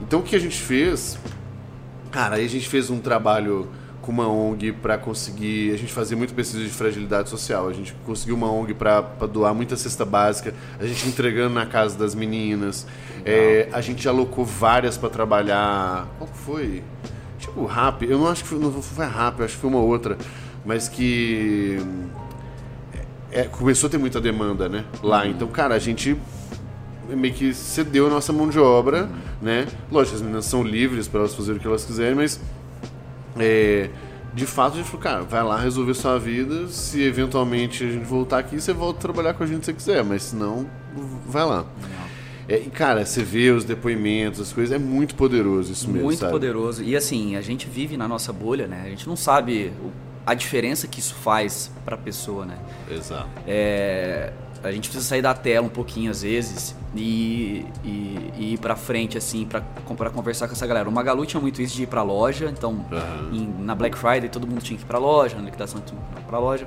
S1: Então o que a gente fez? Cara, aí a gente fez um trabalho com uma ONG para conseguir. A gente fazia muito pesquisa de fragilidade social. A gente conseguiu uma ONG para doar muita cesta básica. A gente entregando na casa das meninas. É, a gente alocou várias para trabalhar. Qual que foi? Tipo, RAP. Eu não acho que foi, não foi RAP, eu acho que foi uma outra. Mas que. É, começou a ter muita demanda, né? Lá. Então, cara, a gente meio que cedeu a nossa mão de obra, né? Lógico, as meninas são livres para elas fazerem o que elas quiserem, mas é, de fato, a gente falou, cara, vai lá resolver sua vida. Se eventualmente a gente voltar aqui, você volta a trabalhar com a gente se você quiser, mas se não, vai lá. É, e, cara, você vê os depoimentos, as coisas, é muito poderoso isso mesmo.
S2: Muito
S1: sabe?
S2: poderoso. E assim, a gente vive na nossa bolha, né? A gente não sabe o, a diferença que isso faz pra pessoa, né?
S1: Exato.
S2: É, a gente precisa sair da tela um pouquinho às vezes e, e, e ir pra frente, assim, pra conversar com essa galera. O Magalu tinha muito isso de ir pra loja, então
S1: Aham.
S2: em- na Black Friday todo mundo tinha que ir pra loja, na liquidação tinha que ir pra loja.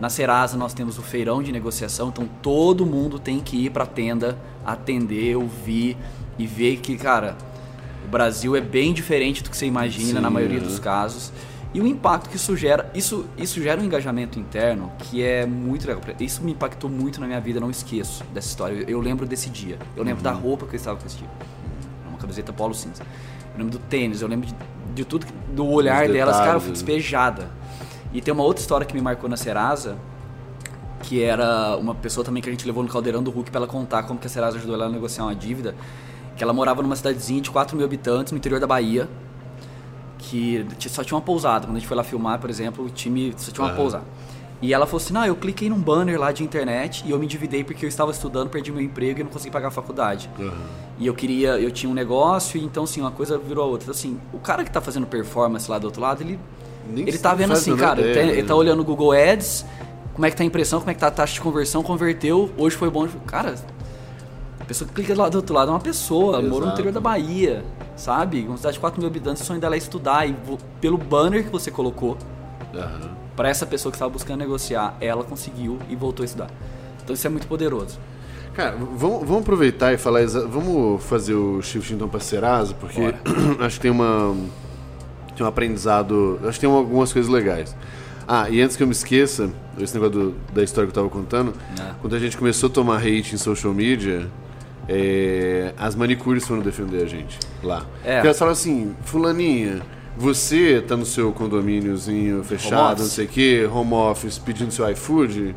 S2: Na Serasa nós temos o feirão de negociação, então todo mundo tem que ir pra tenda, atender, ouvir e ver que, cara, o Brasil é bem diferente do que você imagina
S1: Sim,
S2: na maioria
S1: é.
S2: dos casos. E o impacto que isso gera, isso, isso gera um engajamento interno que é muito legal. Isso me impactou muito na minha vida, não esqueço dessa história. Eu, eu lembro desse dia. Eu lembro da roupa que eu estava com esse dia. Uma camiseta polo cinza. Eu lembro do tênis, eu lembro de, de tudo, do olhar
S1: Os
S2: delas, cara, eu fui despejada. E tem uma outra história que me marcou na Serasa, que era uma pessoa também que a gente levou no caldeirão do Hulk pra ela contar como que a Serasa ajudou ela a negociar uma dívida. Que ela morava numa cidadezinha de 4 mil habitantes no interior da Bahia. Que só tinha uma pousada. Quando a gente foi lá filmar, por exemplo, o time só tinha uma
S1: Aham.
S2: pousada. E ela falou assim: Não, eu cliquei num banner lá de internet e eu me endividei porque eu estava estudando, perdi meu emprego e não consegui pagar a faculdade.
S1: Aham.
S2: E eu queria, eu tinha um negócio, e então assim, uma coisa virou a outra. Então, assim, o cara que tá fazendo performance lá do outro lado, ele
S1: Nem
S2: ele tá vendo assim, cara, ele tá,
S1: ideia,
S2: ele
S1: né?
S2: tá olhando o Google Ads, como é que tá a impressão, como é que tá a taxa de conversão, converteu, hoje foi bom. Cara, a pessoa que clica lá do outro lado é uma pessoa, morou no
S1: Exato.
S2: interior da Bahia, sabe? Uma cidade de 4 mil habitantes, o sonho dela é estudar, e pelo banner que você colocou,
S1: Aham.
S2: pra essa pessoa que estava buscando negociar, ela conseguiu e voltou a estudar. Então isso é muito poderoso.
S1: Cara, vamos, vamos aproveitar e falar. Vamos fazer o shift então pra Serasa, porque acho que tem uma. Tem um aprendizado. Acho que tem algumas coisas legais. Ah, e antes que eu me esqueça, esse negócio do- da história que eu tava contando,
S2: É.
S1: quando a gente começou a tomar hate em social media, é, as manicures foram defender a gente lá.
S2: É.
S1: Porque elas falaram assim, fulaninha, você tá no seu condomíniozinho fechado, não sei o que, home office, pedindo seu iFood,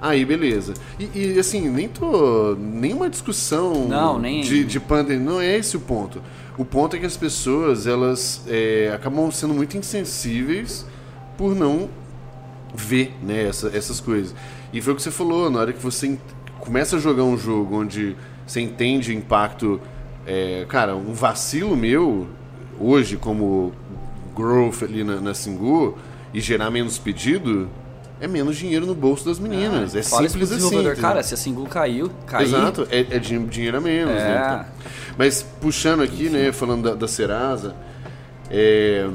S1: aí beleza. E, e, assim, nem tô. Nenhuma discussão
S2: Não, nem-
S1: de, de pandemia. Não é esse o ponto. O ponto é que as pessoas, elas é, acabam sendo muito insensíveis por não ver né, essa- essas coisas. E foi o que você falou, na hora que você começa a jogar um jogo onde você entende o impacto. é, cara, um vacilo meu, hoje, como growth ali na, na Singu, e gerar menos pedido, é menos dinheiro no bolso das meninas. é
S2: Fala isso pro
S1: simples assim.
S2: Cara, se a Single caiu, caiu.
S1: Exato, é, é din- dinheiro a menos,
S2: É.
S1: né? Então, mas puxando aqui, né, falando da, da Serasa, é, é,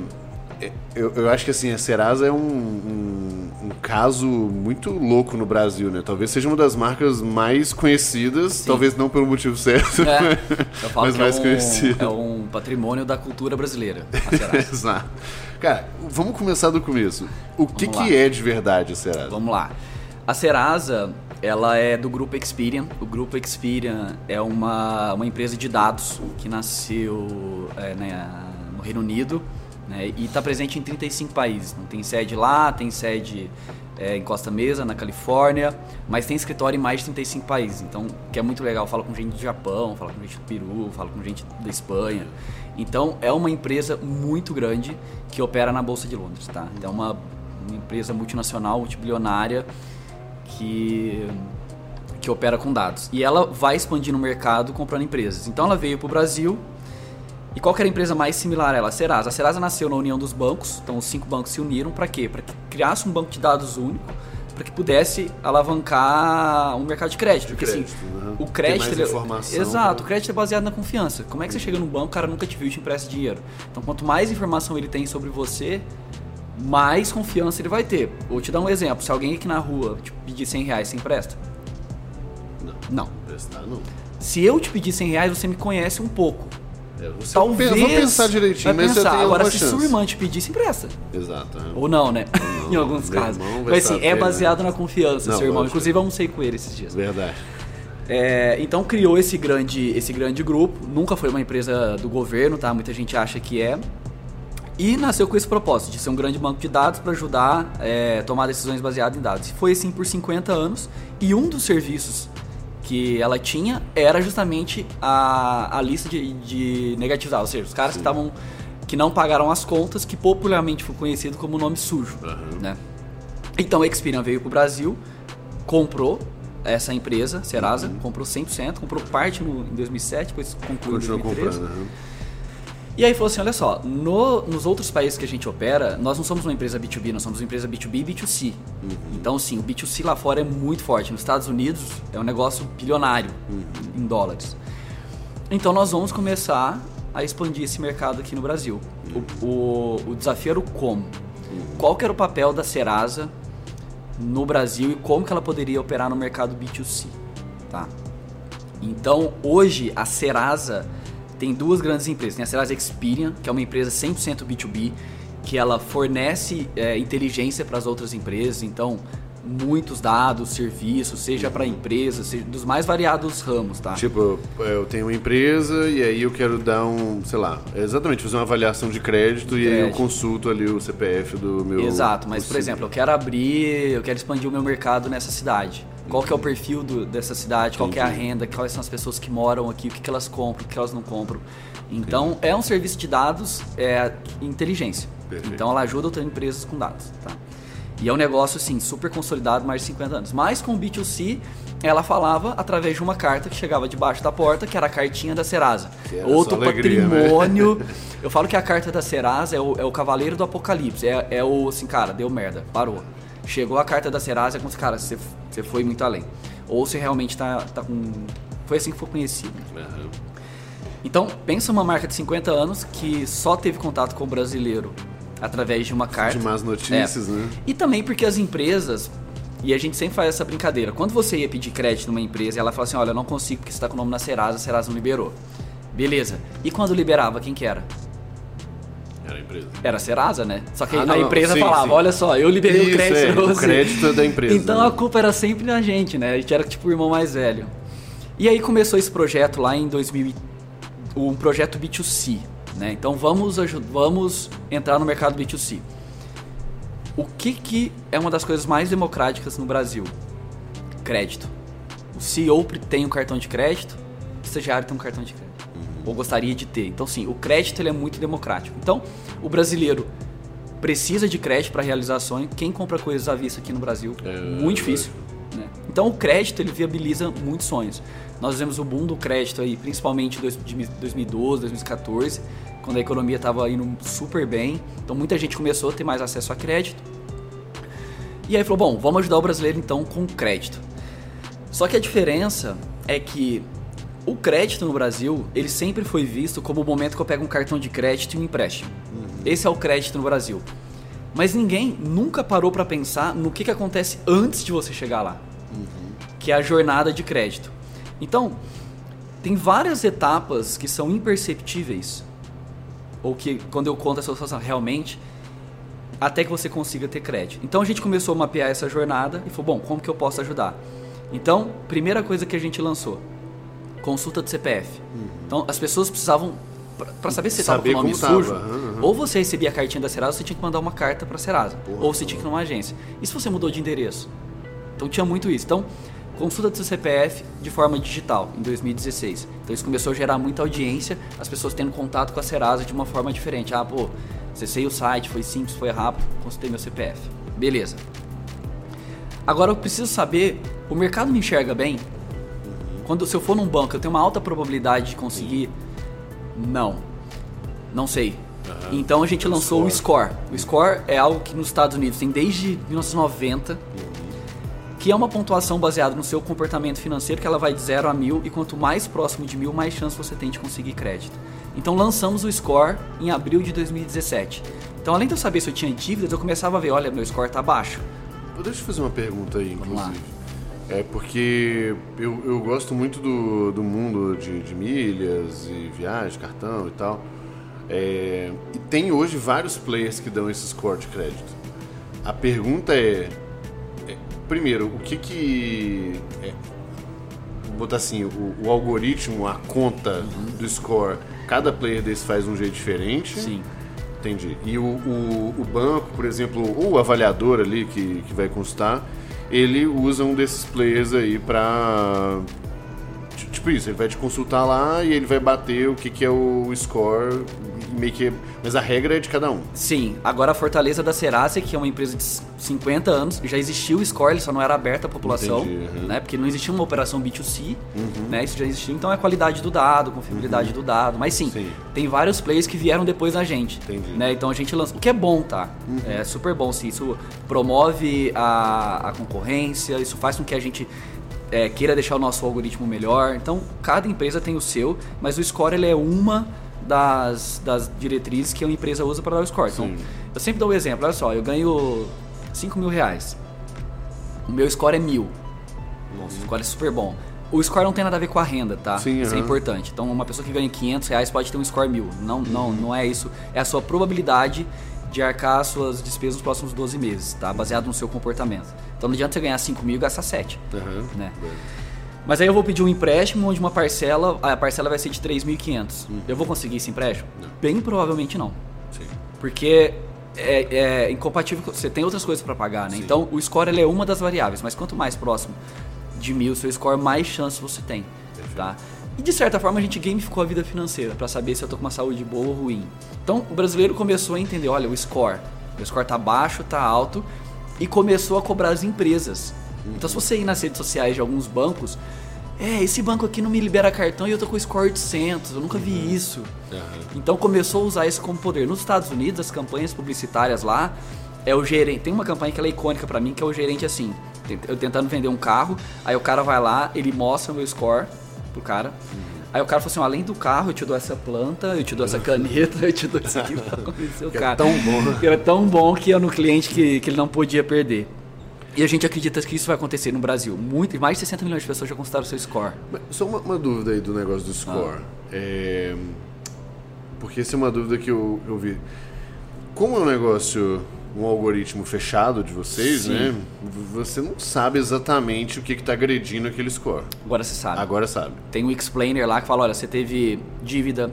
S1: eu, eu acho que assim, a Serasa é um, um, um caso muito louco no Brasil, né? Talvez seja uma das marcas mais conhecidas, talvez não pelo motivo certo,
S2: É,
S1: mas mais
S2: é,
S1: conhecida.
S2: um, é um patrimônio da cultura brasileira. a Serasa.
S1: Exato. Cara, vamos começar do começo. O que,
S2: lá.
S1: que é de verdade a Serasa?
S2: Vamos lá. A Serasa, ela é do grupo Experian. O grupo Experian é uma, uma empresa de dados que nasceu é, né, no Reino Unido né, e está presente em 35 países. Tem sede lá, tem sede é, em Costa Mesa, na Califórnia, mas tem escritório em mais de 35 países. Então, que é muito legal. Fala com gente do Japão, fala com gente do Peru, fala com gente da Espanha. Então, é uma empresa muito grande que opera na Bolsa de Londres, tá? Então, é uma, uma empresa multinacional, multibilionária, que, que opera com dados. E ela vai expandir no mercado comprando empresas. Então ela veio para o Brasil. E qual que era a empresa mais similar a ela? A Serasa. A Serasa nasceu na união dos bancos. Então os cinco bancos se uniram para quê? Para que criasse um banco de dados único, para que pudesse alavancar um mercado de crédito. Porque
S1: crédito,
S2: assim,
S1: né?
S2: o crédito...
S1: mais
S2: ele-
S1: informação
S2: Exato,
S1: pra-
S2: o crédito é baseado na confiança. Como é que você chega no banco, o cara nunca te viu e te empresta dinheiro? Então quanto mais informação ele tem sobre você, mais confiança ele vai ter. Vou te dar um exemplo. Se alguém aqui na rua te pedir 100 reais, você empresta?
S1: Não.
S2: Não.
S1: Prestar, não.
S2: Se eu te pedir 100 reais, você me conhece um pouco.
S1: É, você
S2: Talvez.
S1: Vamos pensar direitinho,
S2: vai
S1: mas
S2: pensar. Agora, se
S1: chance.
S2: sua irmã te pedir, você empresta.
S1: Exato. é.
S2: Ou não, né?
S1: Não,
S2: em alguns casos.
S1: vai
S2: Mas assim, é
S1: né?
S2: baseado na confiança,
S1: Não,
S2: seu irmão. Inclusive, eu almocei com ele esses dias.
S1: Verdade.
S2: É, então criou esse grande, esse grande grupo. Nunca foi uma empresa do governo, tá? Muita gente acha que é. E nasceu com esse propósito, de ser um grande banco de dados para ajudar a é, tomar decisões baseadas em dados. E foi assim por 50 anos. E um dos serviços que ela tinha era justamente a, a lista de, de negativos dados. Ou seja, os caras que estavam que não pagaram as contas, que popularmente foi conhecido como nome sujo.
S1: Aham.
S2: Né? Então a Experian veio para o Brasil, comprou essa empresa, Serasa,
S1: Uhum.
S2: comprou 100%, comprou parte no, em 2007, depois concluiu em
S1: Continua
S2: 2013.
S1: comprando. aham.
S2: E aí falou assim, olha só, no- nos outros países que a gente opera, nós não somos uma empresa B2B, nós somos uma empresa B2B e B2C. Então, sim, o B2C lá fora é muito forte. Nos Estados Unidos é um negócio bilionário em dólares. Então, nós vamos começar a expandir esse mercado aqui no Brasil. O, o- o desafio era o como. Qual que era o papel da Serasa no Brasil e como que ela poderia operar no mercado B2C, tá? Então, hoje, a Serasa tem duas grandes empresas. Tem a Serasa Experian, que é uma empresa 100% B2B, que ela fornece é, inteligência para as outras empresas. Então, muitos dados, serviços, seja para empresas, seja dos mais variados ramos, tá?
S1: Tipo, eu tenho uma empresa e aí eu quero dar um, sei lá, exatamente, fazer uma avaliação de crédito e aí eu consulto ali o CPF do meu.
S2: Exato, mas por exemplo, eu quero abrir, eu quero expandir o meu mercado nessa cidade. Qual que é o perfil do- dessa cidade? Qual que é a renda? Quais são as pessoas que moram aqui? O que, que elas compram? O que, que elas não compram? Então, é um serviço de dados, é inteligência.
S1: Perfeito.
S2: Então, ela ajuda outras empresas com dados, tá? E é um negócio, assim, super consolidado, mais de 50 anos. Mas com o B2C, ela falava através de uma carta que chegava debaixo da porta, que era a cartinha da Serasa. Outro
S1: alegria, né?
S2: patrimônio Eu falo que a carta da Serasa é o, é o cavaleiro do apocalipse. É, é o assim, cara, deu merda, parou. Chegou a carta da Serasa, é como se, cara, você, você foi muito além. Ou você realmente tá, tá com. Foi assim que foi conhecido.
S1: Aham.
S2: Então, pensa uma marca de 50 anos que só teve contato com o brasileiro através de uma carta.
S1: De más notícias,
S2: É.
S1: né?
S2: E também porque as empresas, e a gente sempre faz essa brincadeira, quando você ia pedir crédito numa empresa e ela fala assim, olha, eu não consigo porque você está com o nome na Serasa, a Serasa não liberou. Beleza. E quando liberava, quem que era?
S1: Era a empresa.
S2: Era a Serasa, né? Só que
S1: Ah,
S2: a
S1: não,
S2: empresa
S1: sim,
S2: falava,
S1: sim.
S2: olha só, eu liberei
S1: Isso,
S2: o crédito
S1: é, o crédito é da empresa,
S2: Então
S1: né?
S2: a culpa era sempre na gente, né? A gente era tipo o irmão mais velho. E aí começou esse projeto lá em 2000, e- um projeto B2C, né? Então vamos, vamos entrar no mercado B2C. O que que é uma das coisas mais democráticas no Brasil? Crédito. O CEO tem um cartão de crédito, o estagiário tem um cartão de crédito. Ou gostaria de ter. Então, sim, o crédito ele é muito democrático. Então, o brasileiro precisa de crédito para realizar sonho. Quem compra coisas à vista aqui no Brasil?
S1: É,
S2: muito difícil. né? Então, o crédito ele viabiliza muitos sonhos. Nós vemos o boom do crédito aí, principalmente de 2012, 2014, quando a economia estava indo super bem. Então, muita gente começou a ter mais acesso a crédito. E aí falou, bom, vamos ajudar o brasileiro então com crédito. Só que a diferença é que o crédito no Brasil, ele sempre foi visto como o momento que eu pego um cartão de crédito e um empréstimo. Esse é o crédito no Brasil. Mas ninguém nunca parou para pensar no que, que acontece antes de você chegar lá, que é a jornada de crédito. Então, tem várias etapas que são imperceptíveis, ou que quando eu conto essa situação realmente, até que você consiga ter crédito. Então a gente começou a mapear essa jornada e falou, bom, como que eu posso ajudar? Então, primeira coisa que a gente lançou, consulta do CPF. Então as pessoas precisavam para saber se você estava com o nome sujo,
S1: aham.
S2: ou você recebia a cartinha da Serasa, você tinha que mandar uma carta para a Serasa,
S1: Porra,
S2: ou você tinha que ir numa agência. E se você mudou de endereço? Então tinha muito isso. Então, consulta do seu CPF de forma digital em 2016. Então isso começou a gerar muita audiência, as pessoas tendo contato com a Serasa de uma forma diferente. Ah, pô, acessei o site, foi simples, foi rápido, consultei meu CPF. Beleza. Agora eu preciso saber, o mercado me enxerga bem? Quando se eu for num banco, eu tenho uma alta probabilidade de conseguir? Não. Não sei. Então a gente
S1: O
S2: lançou o
S1: score.
S2: Score. O Score é algo que nos Estados Unidos tem desde 1990, que é uma pontuação baseada no seu comportamento financeiro, que ela vai de 0 a mil, e quanto mais próximo de mil, mais chance você tem de conseguir crédito. Então lançamos o Score em abril de 2017. Então além de eu saber se eu tinha dívidas, eu começava a ver, olha, meu score tá baixo.
S1: Deixa eu fazer uma pergunta aí,
S2: Vamos lá.
S1: inclusive. É porque eu, eu gosto muito do, do mundo de, de milhas e viagem, cartão e tal. É, e tem hoje vários players que dão esse score de crédito. A pergunta é, primeiro, o que que é, vou botar assim, o, o algoritmo, a conta do score, cada player desse faz um jeito diferente.
S2: Sim.
S1: Entendi. E o, o, o banco, por exemplo, ou o avaliador ali que, que vai consultar, ele usa um desses players aí pra. ti- Tipo isso, ele vai te consultar lá e ele vai bater o que, que é o score meio que. Mas a regra é de cada um.
S2: Sim, agora a Fortaleza da Serasa, que é uma empresa de 50 anos, já existia o score, ele só não era aberto à população,
S1: Entendi, uhum.
S2: né? Porque não existia uma operação B2C, né? Isso já existia, então é a qualidade do dado, confiabilidade do dado. Mas sim,
S1: Uhum. Sim.
S2: tem vários players que vieram depois da gente.
S1: Entendi. Uhum.
S2: Né? Então a gente lança. O que é bom, tá? É super bom, sim. Isso promove a, a concorrência, isso faz com que a gente é, queira deixar o nosso algoritmo melhor. Então, cada empresa tem o seu, mas o score ele é uma das, das diretrizes que a empresa usa para dar o score. Então, eu sempre dou um exemplo. Olha só, eu ganho 5 mil reais. O meu score é mil. Nossa, o score é super bom. O score não tem nada a ver com a renda, tá?
S1: Sim,
S2: isso é
S1: aham.
S2: importante. Então, uma pessoa que ganha 500 reais pode ter um score mil. Não, não, não é isso. É a sua probabilidade de arcar suas despesas nos próximos 12 meses, tá? Baseado no seu comportamento. Então, não adianta você ganhar 5 mil e gastar 7,
S1: Aham.
S2: né? Mas aí eu vou pedir um empréstimo onde uma parcela, a parcela vai ser de 3.500. Eu vou conseguir esse empréstimo?
S1: Não.
S2: Bem provavelmente não.
S1: Sim.
S2: Porque é, é incompatível, com- você tem outras coisas para pagar, né?
S1: Sim.
S2: Então o score ele é uma das variáveis, mas quanto mais próximo de mil seu score, mais chance você tem, tá? E de certa forma a gente gamificou a vida financeira para saber se eu tô com uma saúde boa ou ruim. Então o brasileiro começou a entender, olha, o score, o score tá baixo, tá alto e começou a cobrar as empresas. Então se você ir nas redes sociais de alguns bancos, é, esse banco aqui não me libera cartão e eu tô com score 800, eu nunca vi isso.
S1: Aham.
S2: Então começou a usar isso como poder. Nos Estados Unidos, as campanhas publicitárias lá, é o gerente. Tem uma campanha que ela é icônica pra mim, que é o gerente assim. Eu tentando vender um carro, aí o cara vai lá, ele mostra o meu score pro cara. Aí o cara fala assim, além do carro, eu te dou essa planta, eu te dou essa caneta, eu te dou isso aqui pra convencer o
S1: é
S2: cara.
S1: tão bom.
S2: Que era tão bom que é no cliente que, que ele não podia perder. E a gente acredita que isso vai acontecer no Brasil. Muito, mais de 60 milhões de pessoas já consultaram o seu score.
S1: Mas Só uma, uma dúvida aí do negócio do score.
S2: Ah.
S1: É, Porque essa é uma dúvida que eu, eu vi. Como é um negócio, um algoritmo fechado de vocês,
S2: Sim.
S1: né? Você não sabe exatamente o que está agredindo aquele score.
S2: Agora você sabe.
S1: Agora sabe.
S2: Tem um explainer lá que fala, olha, você teve dívida,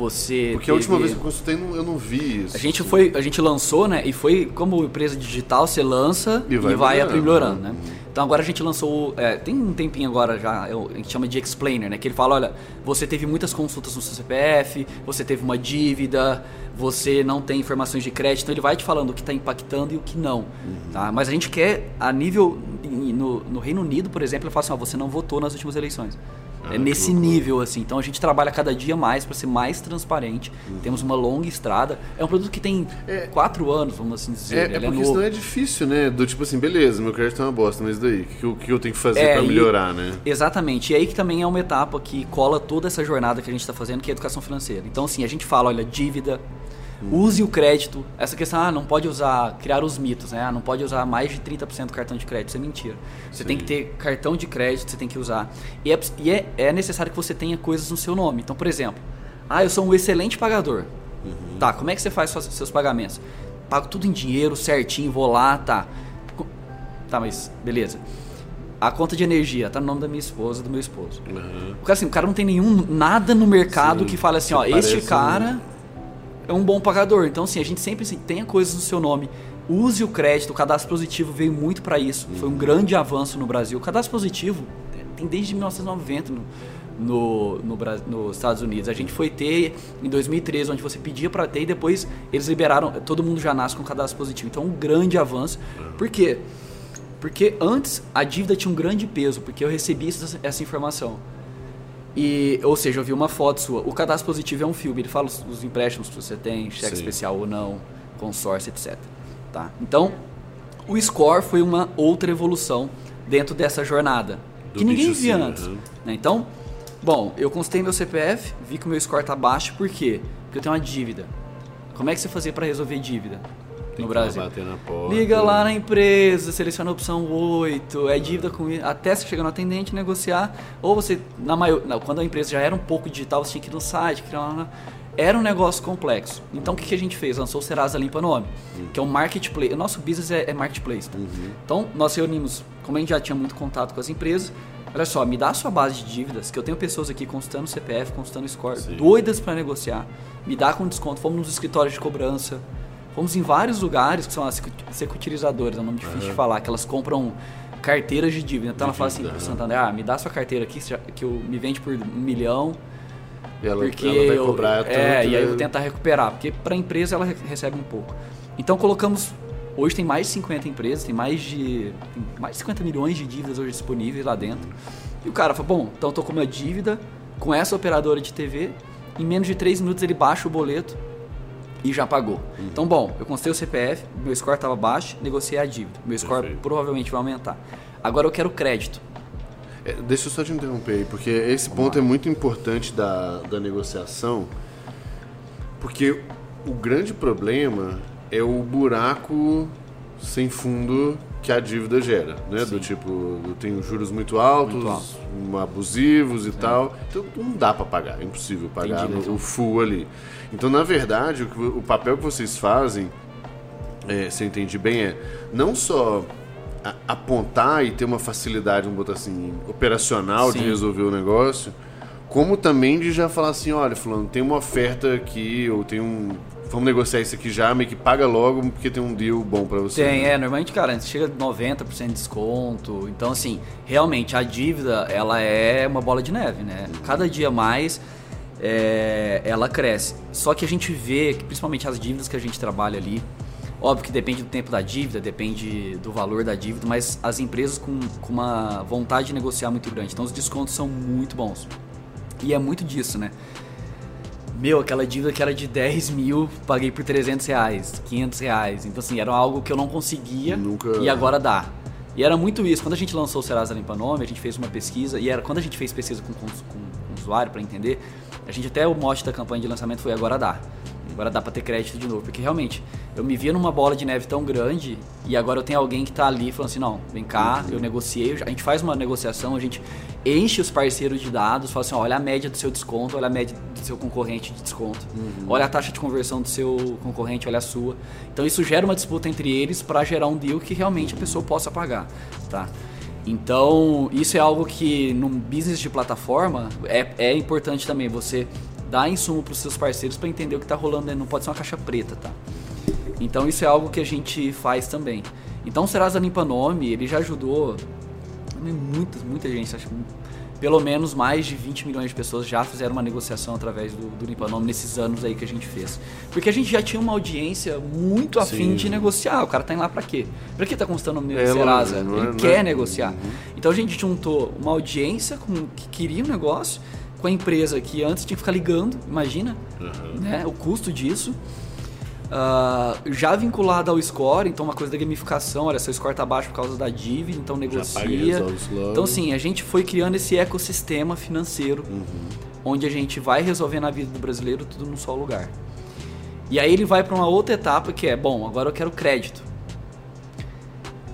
S2: você
S1: Porque a última
S2: teve-
S1: vez que eu consultei, eu não vi isso.
S2: a gente foi, a gente lançou, né? E foi como empresa digital, você lança
S1: E
S2: e
S1: vai
S2: vai,
S1: melhorando.
S2: aprimorando, né? Então agora a gente lançou, é, tem um tempinho agora já, é a gente chama de explainer, né? Que ele fala, olha, você teve muitas consultas no seu CPF, você teve uma dívida, você não tem informações de crédito, então ele vai te falando o que está impactando e o que não,
S1: Uhum.
S2: tá? Mas a gente quer, a nível, no, no Reino Unido, por exemplo, ele fala assim, ó, você não votou nas últimas eleições.
S1: Ah,
S2: é nesse nível, assim. Então a gente trabalha cada dia mais para ser mais transparente. Temos uma longa estrada. É um produto que tem
S1: Uhum. É.
S2: quatro anos, vamos assim dizer.
S1: É, é
S2: Ele
S1: porque
S2: novo.
S1: senão é difícil, né? Do tipo assim, beleza, meu crédito é uma bosta, mas daí? O que, que eu tenho que fazer
S2: É,
S1: pra
S2: e-
S1: melhorar, né?
S2: Exatamente. E aí que também é uma etapa que cola toda essa jornada que a gente está fazendo, que é a educação financeira. Então, assim, a gente fala, olha, dívida, use o crédito. Essa questão, ah, não pode usar, criar os mitos, né? Ah, não pode usar mais de 30% do cartão de crédito. Isso é mentira. Você tem
S1: Sim.
S2: que ter cartão de crédito, você tem que usar. E, é, e é, é necessário que você tenha coisas no seu nome. Então, por exemplo, ah, eu sou um excelente pagador. Tá, como é que você faz suas- seus pagamentos? Pago tudo em dinheiro, certinho, vou lá, tá. Tá, mas beleza. A conta de energia tá no nome da minha esposa, do meu esposo.
S1: Aham.
S2: O cara, assim, o cara não tem nenhum nada no mercado
S1: Sim,
S2: que fale assim, ó, este cara é um bom pagador. Então, assim, a gente sempre assim, tenha coisas no seu nome. Use o crédito, o cadastro positivo veio muito para isso. Foi
S1: Uhum.
S2: um grande avanço no Brasil. O cadastro positivo tem desde 1990 no, no, no nos Estados Unidos. A gente foi ter em 2013, onde você pedia para ter e depois eles liberaram, todo mundo já nasce com cadastro positivo. Então, um grande avanço. Por quê? Porque antes a dívida tinha um grande peso, porque eu recebi essa, essa informação. E, ou seja, eu vi uma foto sua. O cadastro positivo é um filme, ele fala os, os empréstimos que você tem, cheque
S1: Sim.
S2: especial ou não, consórcio, etc. Tá? Então, o score foi uma outra evolução dentro dessa jornada.
S1: Do
S2: que ninguém
S1: B2C,
S2: via antes.
S1: uhum.
S2: né? Então, bom, eu consultei meu CPF, vi que o meu score tá baixo, por quê? Porque eu tenho uma dívida. Como é que você fazia para resolver dívida
S1: Tem
S2: no Brasil?
S1: porta.
S2: Liga lá na empresa, seleciona a opção 8, é dívida com até você chegar no atendente negociar, ou você na maior, quando a empresa já era um pouco digital, você tinha que ir no site, criar era um negócio complexo. Então o que, que a gente fez? Lançou o Serasa Limpa Nome, que é um marketplace. O nosso business é, é marketplace. tá? Então nós reunimos, como a gente já tinha muito contato com as empresas, olha só, me dá a sua base de dívidas, que eu tenho pessoas aqui consultando CPF, consultando score,
S1: Sim.
S2: doidas para negociar, me dá com desconto. Fomos nos escritórios de cobrança, Fomos em vários lugares que são as secu- securitizadoras, é um nome difícil de falar, que elas compram carteiras de dívida. Então ela fala assim pro
S1: aham.
S2: Santander, ah, me dá sua carteira aqui, que eu, me vende por um milhão,
S1: E ela,
S2: porque
S1: ela vai
S2: eu-
S1: cobrar
S2: é, e aí eu
S1: né?
S2: vou tentar recuperar, porque para a empresa ela re- recebe um pouco. Então colocamos hoje tem mais de 50 empresas, tem mais de tem mais de 50 milhões de dívidas hoje disponíveis lá dentro. E o cara fala: "Bom, então eu tô com uma dívida com essa operadora de TV, em menos de 3 minutos ele baixa o boleto e já pagou.
S1: Uhum.
S2: Então, bom, eu constei o CPF, meu score estava baixo, negociei a dívida. Meu score
S1: Perfeito.
S2: provavelmente vai aumentar. Agora eu quero crédito.
S1: É, deixa eu só te interromper aí, porque esse ponto é muito importante da, da negociação, porque o grande problema é o buraco sem fundo que a dívida gera, né? Do tipo, eu tenho juros muito altos,
S2: Muito alto.
S1: abusivos e tal, então não dá pra pagar, é impossível pagar
S2: Entendi,
S1: no-
S2: então.
S1: o full ali. Então, na verdade, o, o papel que vocês fazem é, se eu entendi bem, é não só a- apontar e ter uma facilidade, vamos botar assim, operacional de
S2: Sim.
S1: resolver o negócio, como também de já falar assim, olha, fulano, tem uma oferta aqui, ou tem um... Vamos negociar isso aqui já, meio que paga logo, porque tem um deal bom pra você.
S2: Tem, é, normalmente, cara, chega a 90% de desconto. Então, assim, realmente a dívida, ela é uma bola de neve, né? Cada dia mais é, ela cresce. Só que a gente vê que, principalmente as dívidas que a gente trabalha ali, óbvio que depende do tempo da dívida, depende do valor da dívida, mas as empresas com, com uma vontade de negociar muito grande. Então, os descontos são muito bons. E é muito disso, né? Meu, aquela dívida que era de 10 mil, paguei por 300 reais, 500 reais. Então, assim, era algo que eu não conseguia
S1: Nunca-
S2: e agora dá. E era muito isso. Quando a gente lançou o Serasa Limpa Nome, a gente fez uma pesquisa, e era quando a gente fez pesquisa com, com, com o usuário para entender, a gente até o mote da campanha de lançamento foi agora dá. Agora dá para ter crédito de novo. Porque realmente, eu me via numa bola de neve tão grande e agora eu tenho alguém que tá ali falando assim: não, vem cá, eu negociei. A gente faz uma negociação, a gente enche os parceiros de dados, fala assim: olha a média do seu desconto, olha a média do seu concorrente de desconto, olha a taxa de conversão do seu concorrente, olha a sua. Então isso gera uma disputa entre eles para gerar um deal que realmente a pessoa possa pagar, tá? Então, isso é algo que num business de plataforma é, é importante também você dar insumo para os seus parceiros para entender o que está rolando, né? não pode ser uma caixa preta, tá? Então isso é algo que a gente faz também. Então o Serasa Limpa Nome, ele já ajudou muita, muita gente, acho pelo menos mais de 20 milhões de pessoas já fizeram uma negociação através do, do nesses anos aí que a gente fez. Porque a gente já tinha uma audiência muito afim
S1: Sim.
S2: de negociar. O cara tá indo lá pra quê? Pra que tá constando no
S1: É,
S2: Serasa?
S1: não
S2: Ele
S1: não
S2: quer
S1: é-
S2: negociar. Então a gente juntou uma audiência com, que queria um negócio com a empresa que antes tinha que ficar ligando, imagina, né, o custo disso. Ah, já vinculado ao score, então uma coisa da gamificação, olha, seu score tá baixo por causa da dívida, então negocia. Então sim, a gente foi criando esse ecossistema financeiro
S1: Uhum.
S2: onde a gente vai resolver na vida do brasileiro tudo num só lugar. E aí ele vai para uma outra etapa que é, bom, agora eu quero crédito.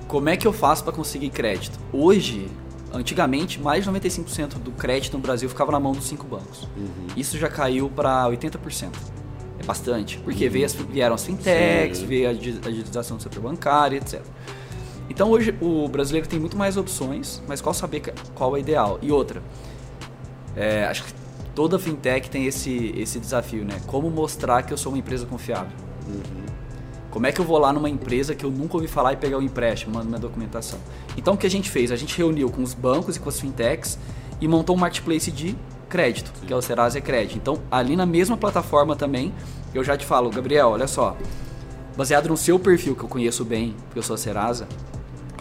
S2: Como é que eu faço para conseguir crédito? Hoje, antigamente, mais de 95% do crédito no Brasil ficava na mão dos cinco bancos.
S1: Uhum.
S2: Isso já caiu para 80%. É bastante, porque veio as- vieram as fintechs,
S1: Sim.
S2: veio a digi- a digitalização do setor bancário, etc. Então hoje o brasileiro tem muito mais opções, mas qual saber qual é ideal? E outra, é, acho que toda fintech tem esse, esse desafio, né? Como mostrar que eu sou uma empresa confiável? Como é que eu vou lá numa empresa que eu nunca ouvi falar e pegar o empréstimo, mando minha documentação? Então o que a gente fez? A gente reuniu com os bancos e com as fintechs e montou um marketplace de crédito, que é o Serasa Cred. Então ali na mesma plataforma também, eu já te falo, Gabriel, olha só, baseado no seu perfil que eu conheço bem, porque eu sou a Serasa,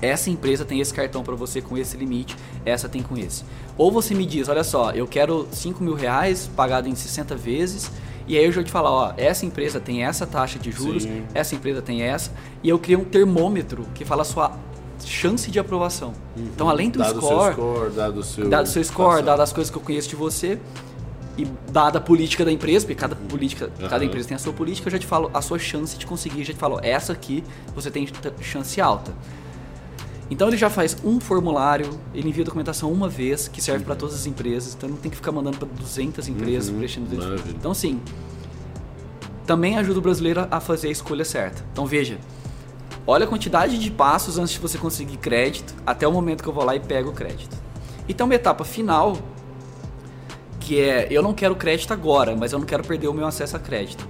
S2: essa empresa tem esse cartão para você com esse limite, essa tem com esse. Ou você me diz, olha só, eu quero 5 mil reais pagado em 60 vezes, e aí eu já vou te falar, ó, essa empresa tem essa taxa de juros,
S1: Sim.
S2: essa empresa tem essa, e eu criei um termômetro que fala a sua chance de aprovação. Então, além do
S1: dado
S2: score,
S1: score, dado seu...
S2: dado seu score, dado as coisas que eu conheço de você e dada a política da empresa, porque cada política, cada
S1: Aham.
S2: empresa tem a sua política, eu já te falo a sua chance de conseguir, já te falo, essa aqui você tem chance alta. Então ele já faz um formulário, ele envia a documentação uma vez, que serve para todas as empresas, então não tem que ficar mandando para 200 empresas
S1: Uhum,
S2: preenchendo
S1: maravilha.
S2: Então assim, também ajuda o brasileiro a fazer a escolha certa. Então veja, olha a quantidade de passos antes de você conseguir crédito, até o momento que eu vou lá e pego o crédito. E tem uma etapa final, que é, eu não quero crédito agora, mas eu não quero perder o meu acesso a crédito.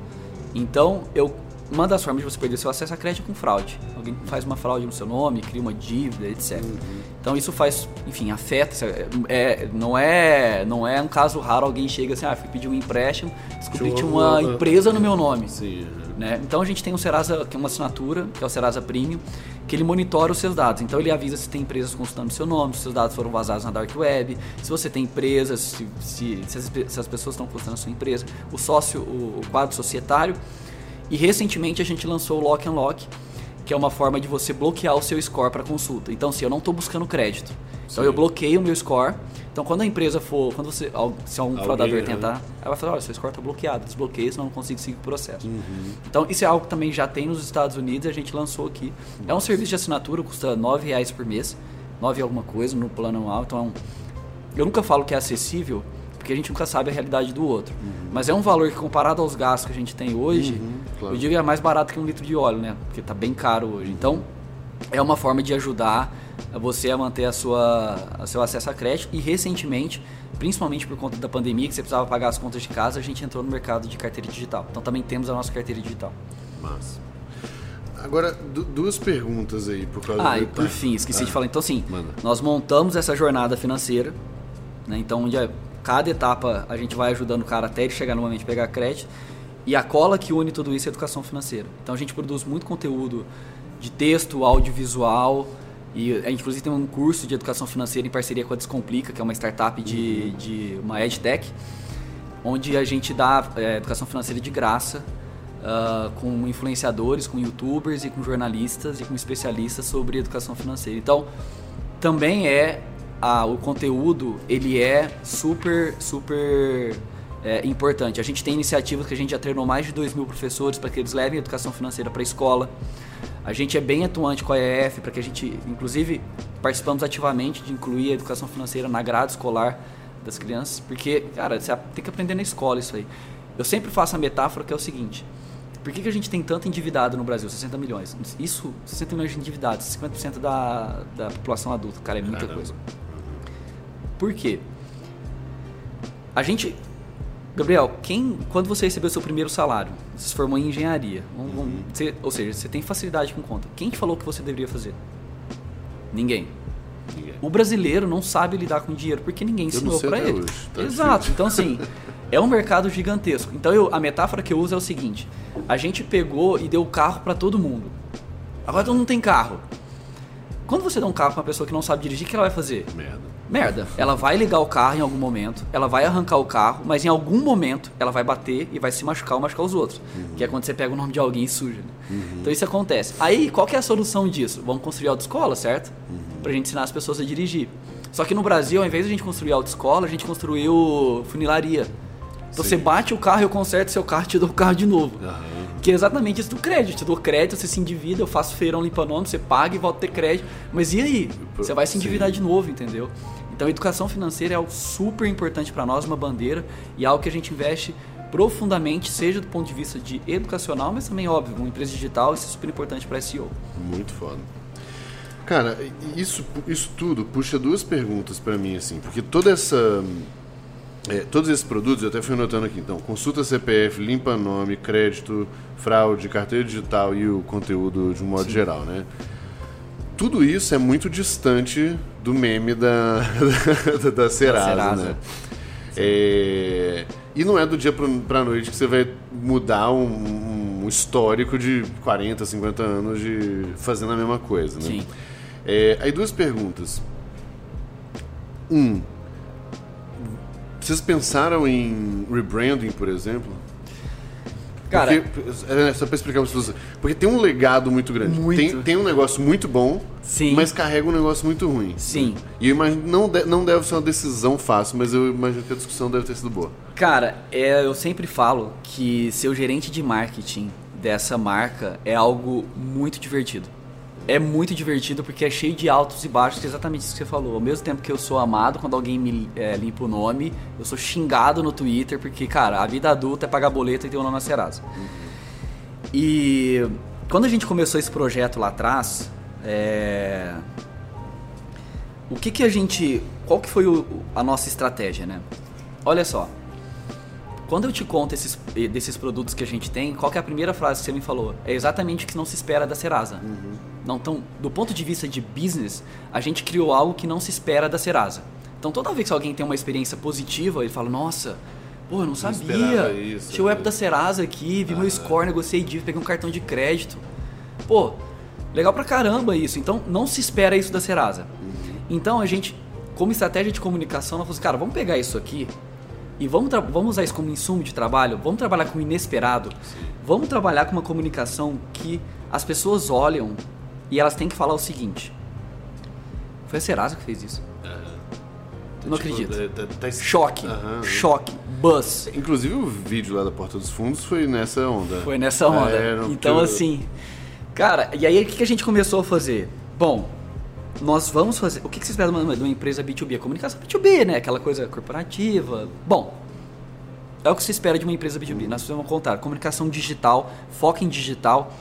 S2: Então, eu uma das formas de você perder seu acesso a crédito é com fraude. Alguém faz uma fraude no seu nome, cria uma dívida, etc. Uhum. Então isso faz, enfim, afeta. É, não, é, não é um caso raro alguém chega assim, ah, fui pedir um empréstimo, descobri que tinha uma empresa no meu nome. Sim. Né? Então a gente tem um Serasa, que é uma assinatura, que é o Serasa Premium, que ele monitora os seus dados. Então ele avisa se tem empresas consultando seu nome, se seus dados foram vazados na Dark Web, se você tem empresas, se, se, se, as, se as, pessoas estão consultando a sua empresa, o sócio, o, o quadro societário. E recentemente a gente lançou o Lock and Lock, que é uma forma de você bloquear o seu score para consulta. Então, se eu não estou buscando crédito, então eu bloqueio o meu score. Então, quando a empresa for, quando você, se algum fraudador tentar, ela vai falar, olha, seu score está bloqueado, desbloqueia, senão não consigo seguir o processo. Uhum. Então, isso é algo que também já tem nos Estados Unidos e a gente lançou aqui. Nossa. É um serviço de assinatura, custa R$ reais por mês, 9 alguma coisa no plano anual. Então, é um, eu nunca falo que é acessível, porque a gente nunca sabe a realidade do outro. Uhum. Mas é um valor que comparado aos gastos que a gente tem hoje, uhum, claro. eu digo que é mais barato que um litro de óleo, né? Porque está bem caro hoje. Então, é uma forma de ajudar você a manter a sua, a seu acesso a crédito e recentemente, principalmente por conta da pandemia, que você precisava pagar as contas de casa, a gente entrou no mercado de carteira digital. Então também temos a nossa carteira digital.
S1: Massa. Agora, duas perguntas aí por causa
S2: Ah, e por fim, esqueci ah, de falar. Então, manda. nós montamos essa jornada financeira, né? Então, onde é cada etapa a gente vai ajudando o cara até ele chegar no momento de pegar crédito. E a cola que une tudo isso é a educação financeira. Então a gente produz muito conteúdo de texto, audiovisual. E a gente, inclusive, tem um curso de educação financeira em parceria com a Descomplica, que é uma startup de, uhum. de uma edtech, onde a gente dá é, educação financeira de graça uh, com influenciadores, com youtubers e com jornalistas e com especialistas sobre educação financeira. Então, também é a, o conteúdo ele é super, super é, importante. A gente tem iniciativas que a gente já treinou mais de 2 mil professores para que eles levem educação financeira para a escola. A gente é bem atuante com a EF para que a gente, inclusive, participamos ativamente de incluir a educação financeira na grade escolar das crianças, porque, cara, você tem que aprender na escola isso aí. Eu sempre faço a metáfora que é o seguinte: por que, que a gente tem tanto endividado no Brasil? 60 milhões. Isso, 60 milhões de endividados, 50% da, da população adulta, cara, é muita Caramba. coisa. Por quê? A gente. Gabriel, quem, quando você recebeu seu primeiro salário, você se formou em engenharia, uhum. você, ou seja, você tem facilidade com conta. Quem te falou que você deveria fazer? Ninguém. ninguém. O brasileiro não sabe lidar com dinheiro porque ninguém ensinou para ele. Hoje, tá Exato. Então assim, é um mercado gigantesco. Então eu, a metáfora que eu uso é o seguinte: a gente pegou e deu o carro para todo mundo. Agora todo mundo tem carro. Quando você dá um carro pra uma pessoa que não sabe dirigir, o que ela vai fazer?
S1: Merda
S2: merda. Ela vai ligar o carro em algum momento, ela vai arrancar o carro, mas em algum momento ela vai bater e vai se machucar ou machucar os outros. Uhum. Que é quando você pega o nome de alguém e suja. Né? Uhum. Então isso acontece. Aí, qual que é a solução disso? Vamos construir autoescola, certo? Uhum. Pra gente ensinar as pessoas a dirigir. Só que no Brasil, ao invés de a gente construir autoescola, a gente construiu funilaria. Então Sim. você bate o carro, eu conserto seu carro e te dou o carro de novo. Uhum. Que é exatamente isso do crédito. Te dou crédito, você se endivida, eu faço feirão limpa nome, você paga e volta a ter crédito. Mas e aí? Você vai se endividar Sim. de novo, entendeu? Então, educação financeira é algo super importante para nós, uma bandeira, e algo que a gente investe profundamente, seja do ponto de vista de educacional, mas também, óbvio, uma empresa digital, isso é super importante para SEO.
S1: Muito foda. Cara, isso, isso tudo puxa duas perguntas para mim, assim, porque toda essa. É, todos esses produtos, eu até fui anotando aqui, então, consulta CPF, limpa nome, crédito, fraude, carteira digital e o conteúdo de um modo Sim. geral, né? tudo isso é muito distante do meme da, da, da Serasa, Serasa. né? É, e não é do dia para noite que você vai mudar um, um, histórico de 40, 50 anos de fazendo a mesma coisa, né? Sim. É, aí duas perguntas. Um, vocês pensaram em rebranding, por exemplo? Cara, porque, é, só pra explicar pra vocês. Porque tem um legado muito grande. Muito. Tem, tem um negócio muito bom, Sim. mas carrega um negócio muito ruim.
S2: Sim.
S1: E eu imagino, não, de, não deve ser uma decisão fácil, mas eu imagino que a discussão deve ter sido boa.
S2: Cara, é, eu sempre falo que ser o gerente de marketing dessa marca é algo muito divertido é muito divertido porque é cheio de altos e baixos, que é exatamente isso que você falou. Ao mesmo tempo que eu sou amado quando alguém me é, limpa o nome, eu sou xingado no Twitter porque, cara, a vida adulta é pagar boleto e ter o um nome na Serasa. E quando a gente começou esse projeto lá atrás, é... o que que a gente. Qual que foi o, a nossa estratégia, né? Olha só. Quando eu te conto esses, desses produtos que a gente tem, qual é a primeira frase que você me falou? É exatamente o que não se espera da Serasa. Uhum. Não, então, do ponto de vista de business, a gente criou algo que não se espera da Serasa. Então, toda vez que alguém tem uma experiência positiva, ele fala, nossa, pô, eu não, sabia. Isso, Tinha o app né? da Serasa aqui, vi ah, meu score, negociei dívida, peguei um cartão de crédito. Pô, legal pra caramba isso. Então, não se espera isso da Serasa. Uhum. Então, a gente, como estratégia de comunicação, nós falamos, cara, vamos pegar isso aqui e vamos, vamos usar isso como insumo de trabalho, vamos trabalhar com o inesperado, Sim. vamos trabalhar com uma comunicação que as pessoas olham e elas têm que falar o seguinte: Foi a Serasa que fez isso. Uhum. Não tipo, acredito. Tá, tá, tá... Choque, uhum. choque, buzz.
S1: Inclusive o vídeo lá da Porta dos Fundos foi nessa onda.
S2: Foi nessa onda. É, então, assim, cara, e aí o que a gente começou a fazer? Bom, nós vamos fazer. O que, que você espera de uma, de uma empresa B2B? A comunicação B2B, né? Aquela coisa corporativa. Bom, é o que se espera de uma empresa B2B. Nós vamos contar comunicação digital, foco em digital.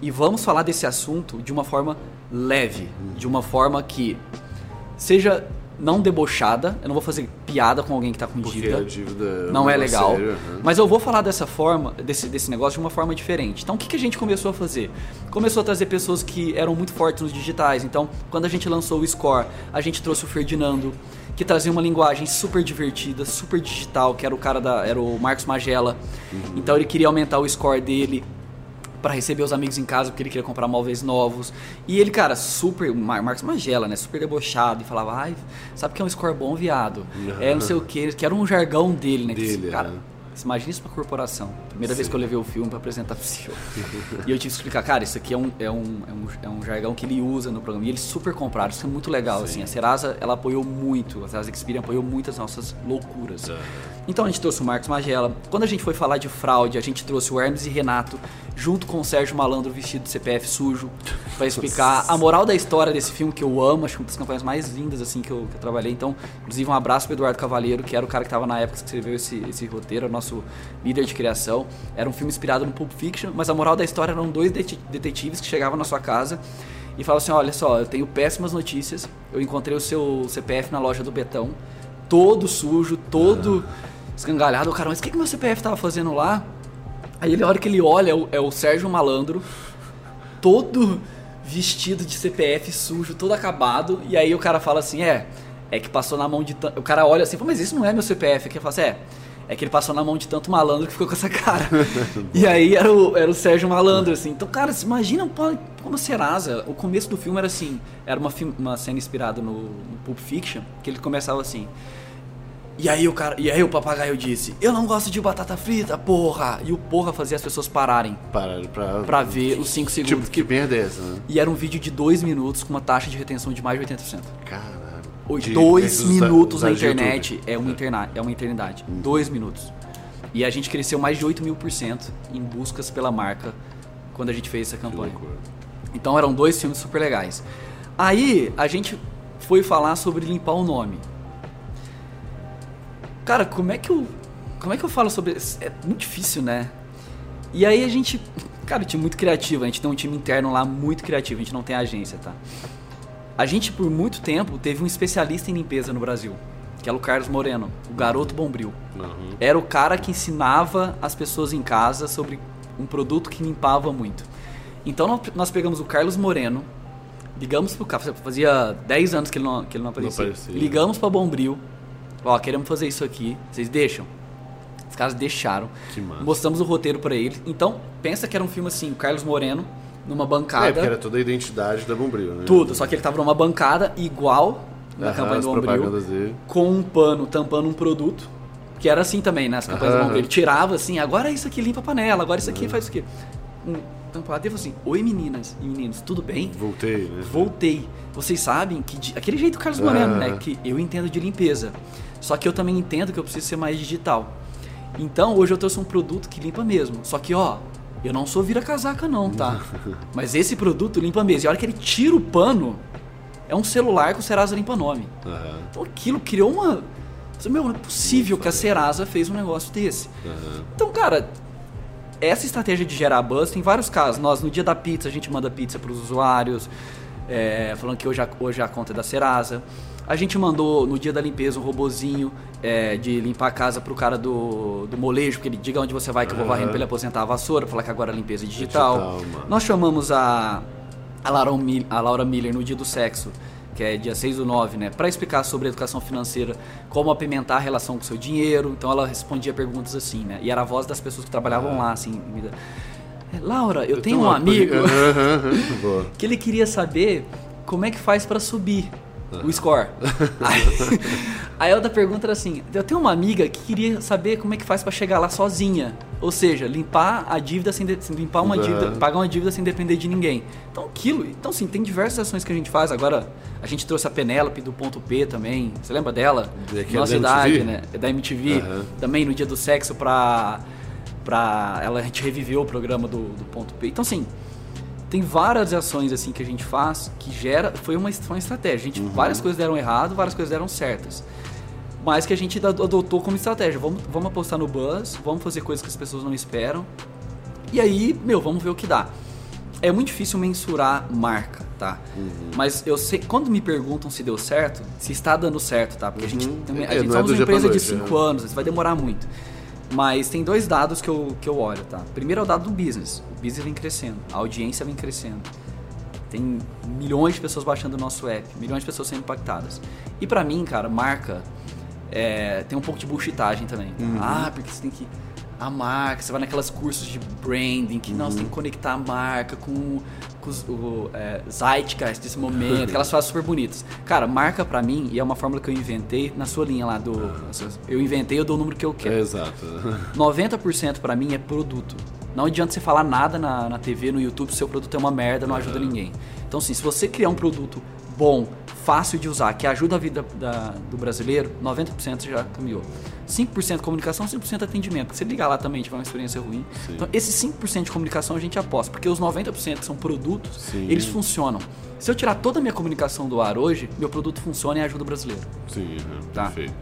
S2: E vamos falar desse assunto de uma forma leve, de uma forma que seja não debochada. Eu não vou fazer piada com alguém que está com
S1: Porque
S2: dívida.
S1: A dívida
S2: não é legal. Sério, uhum. Mas eu vou falar dessa forma, desse, desse negócio de uma forma diferente. Então o que, que a gente começou a fazer? Começou a trazer pessoas que eram muito fortes nos digitais. Então, quando a gente lançou o Score, a gente trouxe o Ferdinando, que trazia uma linguagem super divertida, super digital, que era o cara da. era o Marcos Magela. Uhum. Então ele queria aumentar o score dele para receber os amigos em casa porque ele queria comprar móveis novos. E ele, cara, super. Marcos Magela, né? Super debochado e falava, ai, sabe que é um score bom, viado? Uhum. É não sei o que, que era um jargão dele, né?
S1: Dele,
S2: cara, imagina isso pra corporação. Primeira Sim. vez que eu levei o filme pra apresentar pro CEO. e eu tive que explicar, cara, isso aqui é um, é, um, é, um, é um jargão que ele usa no programa. E eles super compraram, isso é muito legal, Sim. assim. A Serasa, ela apoiou muito, a Serasa Experian apoiou muito as nossas loucuras. Uhum. Então a gente trouxe o Marcos Magela. Quando a gente foi falar de fraude, a gente trouxe o Hermes e Renato, junto com o Sérgio Malandro vestido de CPF sujo, para explicar a moral da história desse filme que eu amo, acho que uma das campanhas mais lindas assim que eu, que eu trabalhei. Então, inclusive um abraço pro Eduardo Cavaleiro, que era o cara que estava na época que escreveu esse, esse roteiro, nosso líder de criação. Era um filme inspirado no Pulp Fiction, mas a moral da história eram dois detetives que chegavam na sua casa e falavam assim: "Olha só, eu tenho péssimas notícias. Eu encontrei o seu CPF na loja do Betão, todo sujo, todo escangalhado. O cara, mas o que, que meu CPF tava fazendo lá? Aí ele, a hora que ele olha, é o, é o Sérgio Malandro, todo vestido de CPF sujo, todo acabado. E aí o cara fala assim: é, é que passou na mão de tanto. O cara olha assim, mas isso não é meu CPF. Aqui ele fala assim: é. É que ele passou na mão de tanto malandro que ficou com essa cara. e aí era o, era o Sérgio Malandro, assim. Então, cara, você imagina como Serasa. O começo do filme era assim: era uma, uma cena inspirada no, no Pulp Fiction, que ele começava assim. E aí o cara, e aí o papagaio disse: "Eu não gosto de batata frita, porra". E o porra fazia as pessoas pararem.
S1: Pararam pra
S2: pra ver os 5 tipo, segundos
S1: tipo, que merda é essa, né?
S2: E era um vídeo de 2 minutos com uma taxa de retenção de mais de 80%.
S1: Caralho.
S2: 2 minutos na internet é uma, interna é uma eternidade. 2 hum. minutos. E a gente cresceu mais de 8 mil por cento em buscas pela marca quando a gente fez essa campanha. Então eram dois filmes super legais. Aí a gente foi falar sobre limpar o nome. Cara, como é que eu. Como é que eu falo sobre isso? É muito difícil, né? E aí a gente. Cara, time muito criativo. A gente tem um time interno lá muito criativo. A gente não tem agência, tá? A gente, por muito tempo, teve um especialista em limpeza no Brasil. Que era o Carlos Moreno, o garoto bombril. Uhum. Era o cara que ensinava as pessoas em casa sobre um produto que limpava muito. Então nós pegamos o Carlos Moreno, ligamos pro cara, fazia 10 anos que ele não, que ele não aparecia. Não aparecia. Ligamos pra Bombril, Ó, queremos fazer isso aqui, vocês deixam? Os caras deixaram.
S1: Que massa.
S2: Mostramos o roteiro para eles. Então, pensa que era um filme assim, o Carlos Moreno numa bancada. É,
S1: porque era toda a identidade da Bombril, né?
S2: Tudo, só que ele tava numa bancada igual na Aham, campanha do Bombril, com um pano tampando um produto, que era assim também nas campanhas Aham. do Bombril. Ele tirava assim, agora isso aqui limpa a panela, agora isso aqui faz o quê? E falou assim: Oi meninas e meninos, tudo bem?
S1: Voltei, né?
S2: Voltei. Vocês sabem que. Aquele jeito Carlos Moreno, né? Que eu entendo de limpeza. Só que eu também entendo que eu preciso ser mais digital. Então, hoje eu trouxe um produto que limpa mesmo. Só que, ó, eu não sou vira-casaca não, tá? Mas esse produto limpa mesmo. E a hora que ele tira o pano, é um celular com o Serasa Limpa Nome. Uhum. Então aquilo criou uma... Meu, não é possível que a Serasa fez um negócio desse. Uhum. Então, cara, essa estratégia de gerar buzz tem vários casos. Nós, no dia da pizza, a gente manda pizza para os usuários, é, falando que hoje a, hoje a conta é da Serasa. A gente mandou no dia da limpeza um robozinho é, de limpar a casa pro cara do, do molejo, porque ele diga onde você vai que eu vou varrendo pra ele aposentar a vassoura, falar que agora a limpeza é digital.
S1: Digital,
S2: Nós chamamos a, a, Laura, a Laura Miller no dia do sexo, que é dia 6 do 9, né? Pra explicar sobre educação financeira, como apimentar a relação com o seu dinheiro. Então ela respondia perguntas assim, né? E era a voz das pessoas que trabalhavam lá, assim. dá- Laura, eu, tenho um amigo que ele queria saber como é que faz pra subir o score. aí, aí a outra pergunta era assim: eu tenho uma amiga que queria saber como é que faz pra chegar lá sozinha. Ou seja, limpar a dívida sem de- limpar uma
S1: Uhum.
S2: dívida, pagar uma dívida sem depender de ninguém. Então, aquilo. Então, sim, tem diversas ações que a gente faz. Agora, a gente trouxe a Penélope do ponto P também. Você lembra dela?
S1: É que é
S2: Nossa
S1: da
S2: idade,
S1: MTV?
S2: né? É da MTV.
S1: Aham.
S2: Também no dia do sexo pra. pra ela, a gente reviveu o programa do, do ponto P. Então, assim, tem várias ações assim que a gente faz que gera foi uma, foi uma estratégia. A gente,
S1: Uhum.
S2: Várias coisas deram errado, várias coisas deram certas. Mas que a gente ado- adotou como estratégia. Vamos, vamos apostar no buzz, vamos fazer coisas que as pessoas não esperam. E aí, meu, vamos ver o que dá. É muito difícil mensurar marca, tá?
S1: Uhum.
S2: Mas eu sei, quando me perguntam se deu certo, se está dando certo, tá? Porque a gente,
S1: Uhum.
S2: também- a
S1: É,
S2: gente
S1: é
S2: somos
S1: do
S2: uma empresa de
S1: noite,
S2: 5
S1: é.
S2: anos, isso vai demorar muito. Mas tem dois dados que eu, que eu olho, tá? Primeiro é o dado do business. O business vem crescendo, a audiência vem crescendo. Tem milhões de pessoas baixando o nosso app, milhões de pessoas sendo impactadas. E pra mim, cara, marca é, tem um pouco de bullshitagem também. tá?
S1: Uhum.
S2: Ah, porque você tem que. A marca, você vai naquelas cursos de branding que não, você
S1: Uhum.
S2: tem que conectar a marca com, com os- o é, zeitgeist desse momento, aquelas frases super bonitas. Cara, marca pra mim, e é uma fórmula que eu inventei na sua linha lá do. Eu inventei, eu dou o número que eu quero.
S1: É, exato.
S2: 90% pra mim é produto. Não adianta você falar nada na, na TV, no YouTube, se seu produto é uma merda, não ajuda ninguém. Então, assim, se você criar um produto bom, fácil de usar, que ajuda a vida da- do brasileiro, 90% já caminhou. 5% comunicação, 5% atendimento. Porque se ligar lá também tiver uma experiência ruim.
S1: Sim.
S2: Então, esse 5% de comunicação a gente aposta, porque os 90% que são produtos,
S1: Sim.
S2: eles funcionam. Se eu tirar toda a minha comunicação do ar hoje, meu produto funciona e ajuda o brasileiro.
S1: Sim,
S2: Tá.
S1: perfeito.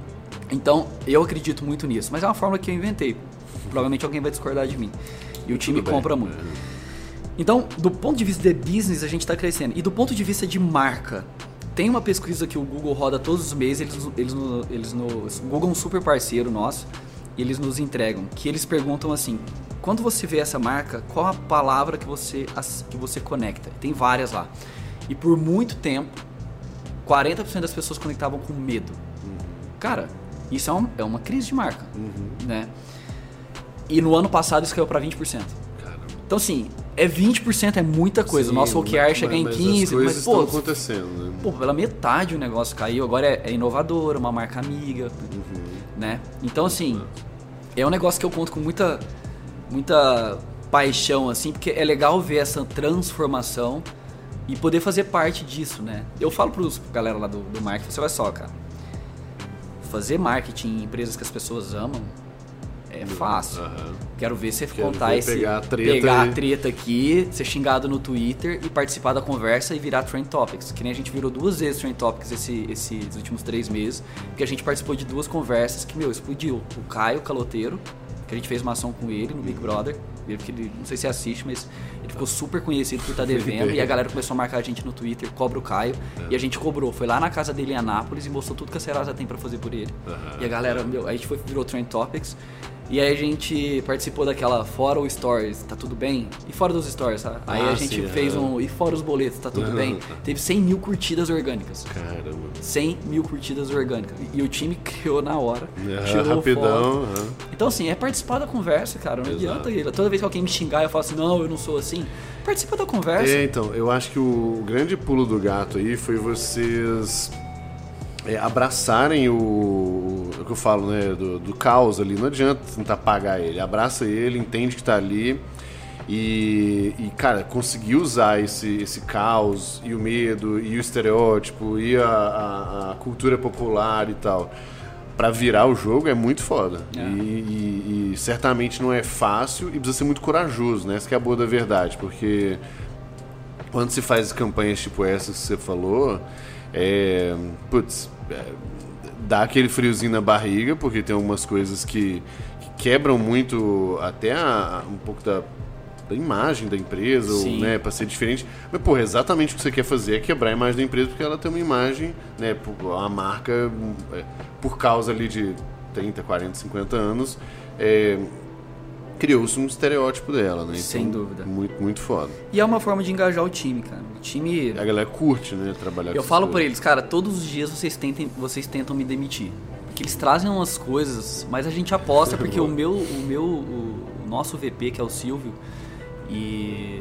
S2: Então, eu acredito muito nisso, mas é uma fórmula que eu inventei. Provavelmente alguém vai discordar de mim. E o time
S1: Tudo bem.
S2: compra muito. Então, do ponto de vista de business, a gente está crescendo. E do ponto de vista de marca, tem uma pesquisa que o Google roda todos os meses, eles, eles, eles nos. O Google é um super parceiro nosso, e eles nos entregam, que eles perguntam assim: quando você vê essa marca, qual a palavra que você, que você conecta? Tem várias lá. E por muito tempo, 40% das pessoas conectavam com medo. Cara, isso é, um- é uma crise de marca,
S1: Uhum.
S2: né? E no ano passado isso caiu para 20%.
S1: Caramba.
S2: Então, assim, é 20% é muita coisa. o
S1: Sim,
S2: nosso OKR
S1: mas-
S2: chega em
S1: mas
S2: 15%,
S1: As coisas
S2: mas,
S1: estão
S2: pô,
S1: acontecendo, né?
S2: pô, pela metade o negócio caiu. Agora é, é inovador, uma marca amiga,
S1: Uhum.
S2: né? Então, assim, é um negócio que eu conto com muita, muita paixão, assim, porque é legal ver essa transformação e poder fazer parte disso, né? Eu falo pros pra galera lá do, do marketing, você vai só, cara. Fazer marketing em empresas que as pessoas amam é fácil.
S1: Aham.
S2: Quero ver você
S1: Quero
S2: contar
S1: ver
S2: esse.
S1: pegar a treta
S2: pegar
S1: e-
S2: a treta aqui, ser xingado no Twitter e participar da conversa e virar Trend Topics. Que nem a gente virou duas vezes Trend Topics esse, esses últimos três meses. Porque a gente participou de duas conversas que, meu, explodiu. O Caio Caloteiro, que a gente fez uma ação com ele no Big Brother. Ele, não sei se assiste, mas ele ficou super conhecido por estar devendo. e a galera começou a marcar a gente no Twitter, cobra o Caio. E a gente cobrou. Foi lá na casa dele em Anápolis e mostrou tudo que a Serasa tem pra fazer por ele.
S1: Aham.
S2: E a galera, meu, a gente foi, virou Trend Topics. E aí a gente participou daquela Fora o Stories, tá tudo bem? E fora dos Stories, tá? Aí
S1: Ah,
S2: a gente
S1: sim,
S2: fez
S1: aham.
S2: um. E fora os boletos, tá tudo bem? Teve 100 mil curtidas orgânicas.
S1: Caramba.
S2: 100 mil curtidas orgânicas. E, o time criou na hora.
S1: É,
S2: tirou foto.
S1: rapidão. aham.
S2: Então, assim, é participar da conversa, cara. Não
S1: Exato.
S2: adianta. Toda vez que alguém me xingar, eu falo assim: não, eu não sou assim. Participa da conversa.
S1: É, então, eu acho que o grande pulo do gato aí foi vocês é, abraçarem o, o que eu falo, né, do, do caos ali. Não adianta tentar apagar ele. Abraça ele, entende que tá ali. E, e, cara, conseguir usar esse, esse caos e o medo e o estereótipo e a, a- a cultura popular e tal pra virar o jogo é muito foda.
S2: É.
S1: E, e- e certamente não é fácil e precisa ser muito corajoso, né? Essa que é a boa da verdade, porque quando se faz campanhas tipo essas que você falou, é, putz, é, dá aquele friozinho na barriga, porque tem algumas coisas que, que quebram muito até a- um pouco da, da imagem da empresa, ou, né, para ser diferente. Mas, porra, exatamente o que você quer fazer é quebrar a imagem da empresa porque ela tem uma imagem, né, uma marca, é, por causa ali de 30, 40, 50 anos, é, criou-se um estereótipo dela, né?
S2: Sem dúvida.
S1: Muito, muito foda.
S2: E é uma forma de engajar o time, cara. O time.
S1: A galera curte, né, trabalhar
S2: Eu falo pra eles, cara, todos os dias vocês, tentem, vocês tentam me demitir. Porque eles trazem umas coisas, mas a gente aposta porque o meu, o meu, o, o nosso VP, que é o Silvio, e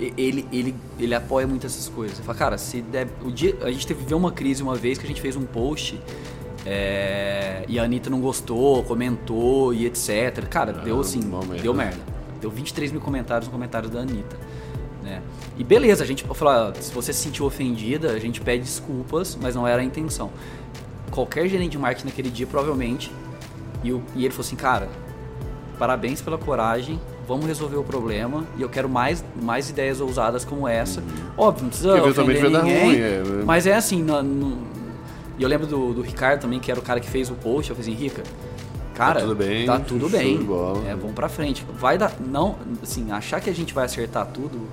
S2: e- ele, ele, ele apoia muito essas coisas. Ele fala, cara, se der, o dia, a gente teve viveu uma crise uma vez que a gente fez um post é, e a Anitta não gostou, comentou e etc. Cara, deu assim, deu merda. Deu 23 mil comentários no comentário da Anitta. Né? E beleza, a gente falar, se você se sentiu ofendida, a gente pede desculpas, mas não era a intenção. Qualquer gerente de marketing naquele dia, provavelmente, e, o- e ele falou assim, cara, parabéns pela coragem, vamos resolver o problema e eu quero mais, mais ideias ousadas como essa. Óbvio, não precisa
S1: Porque
S2: ofender
S1: dar
S2: ninguém,
S1: ruim, é.
S2: mas é assim, no- no- e eu lembro do, do Ricardo também, que era o cara que fez o post, eu falei assim, Rica, cara,
S1: Tá tudo bem,
S2: tá tudo bem,
S1: bola.
S2: é, vamos pra frente. Vai dar, não, assim, achar que a gente vai acertar tudo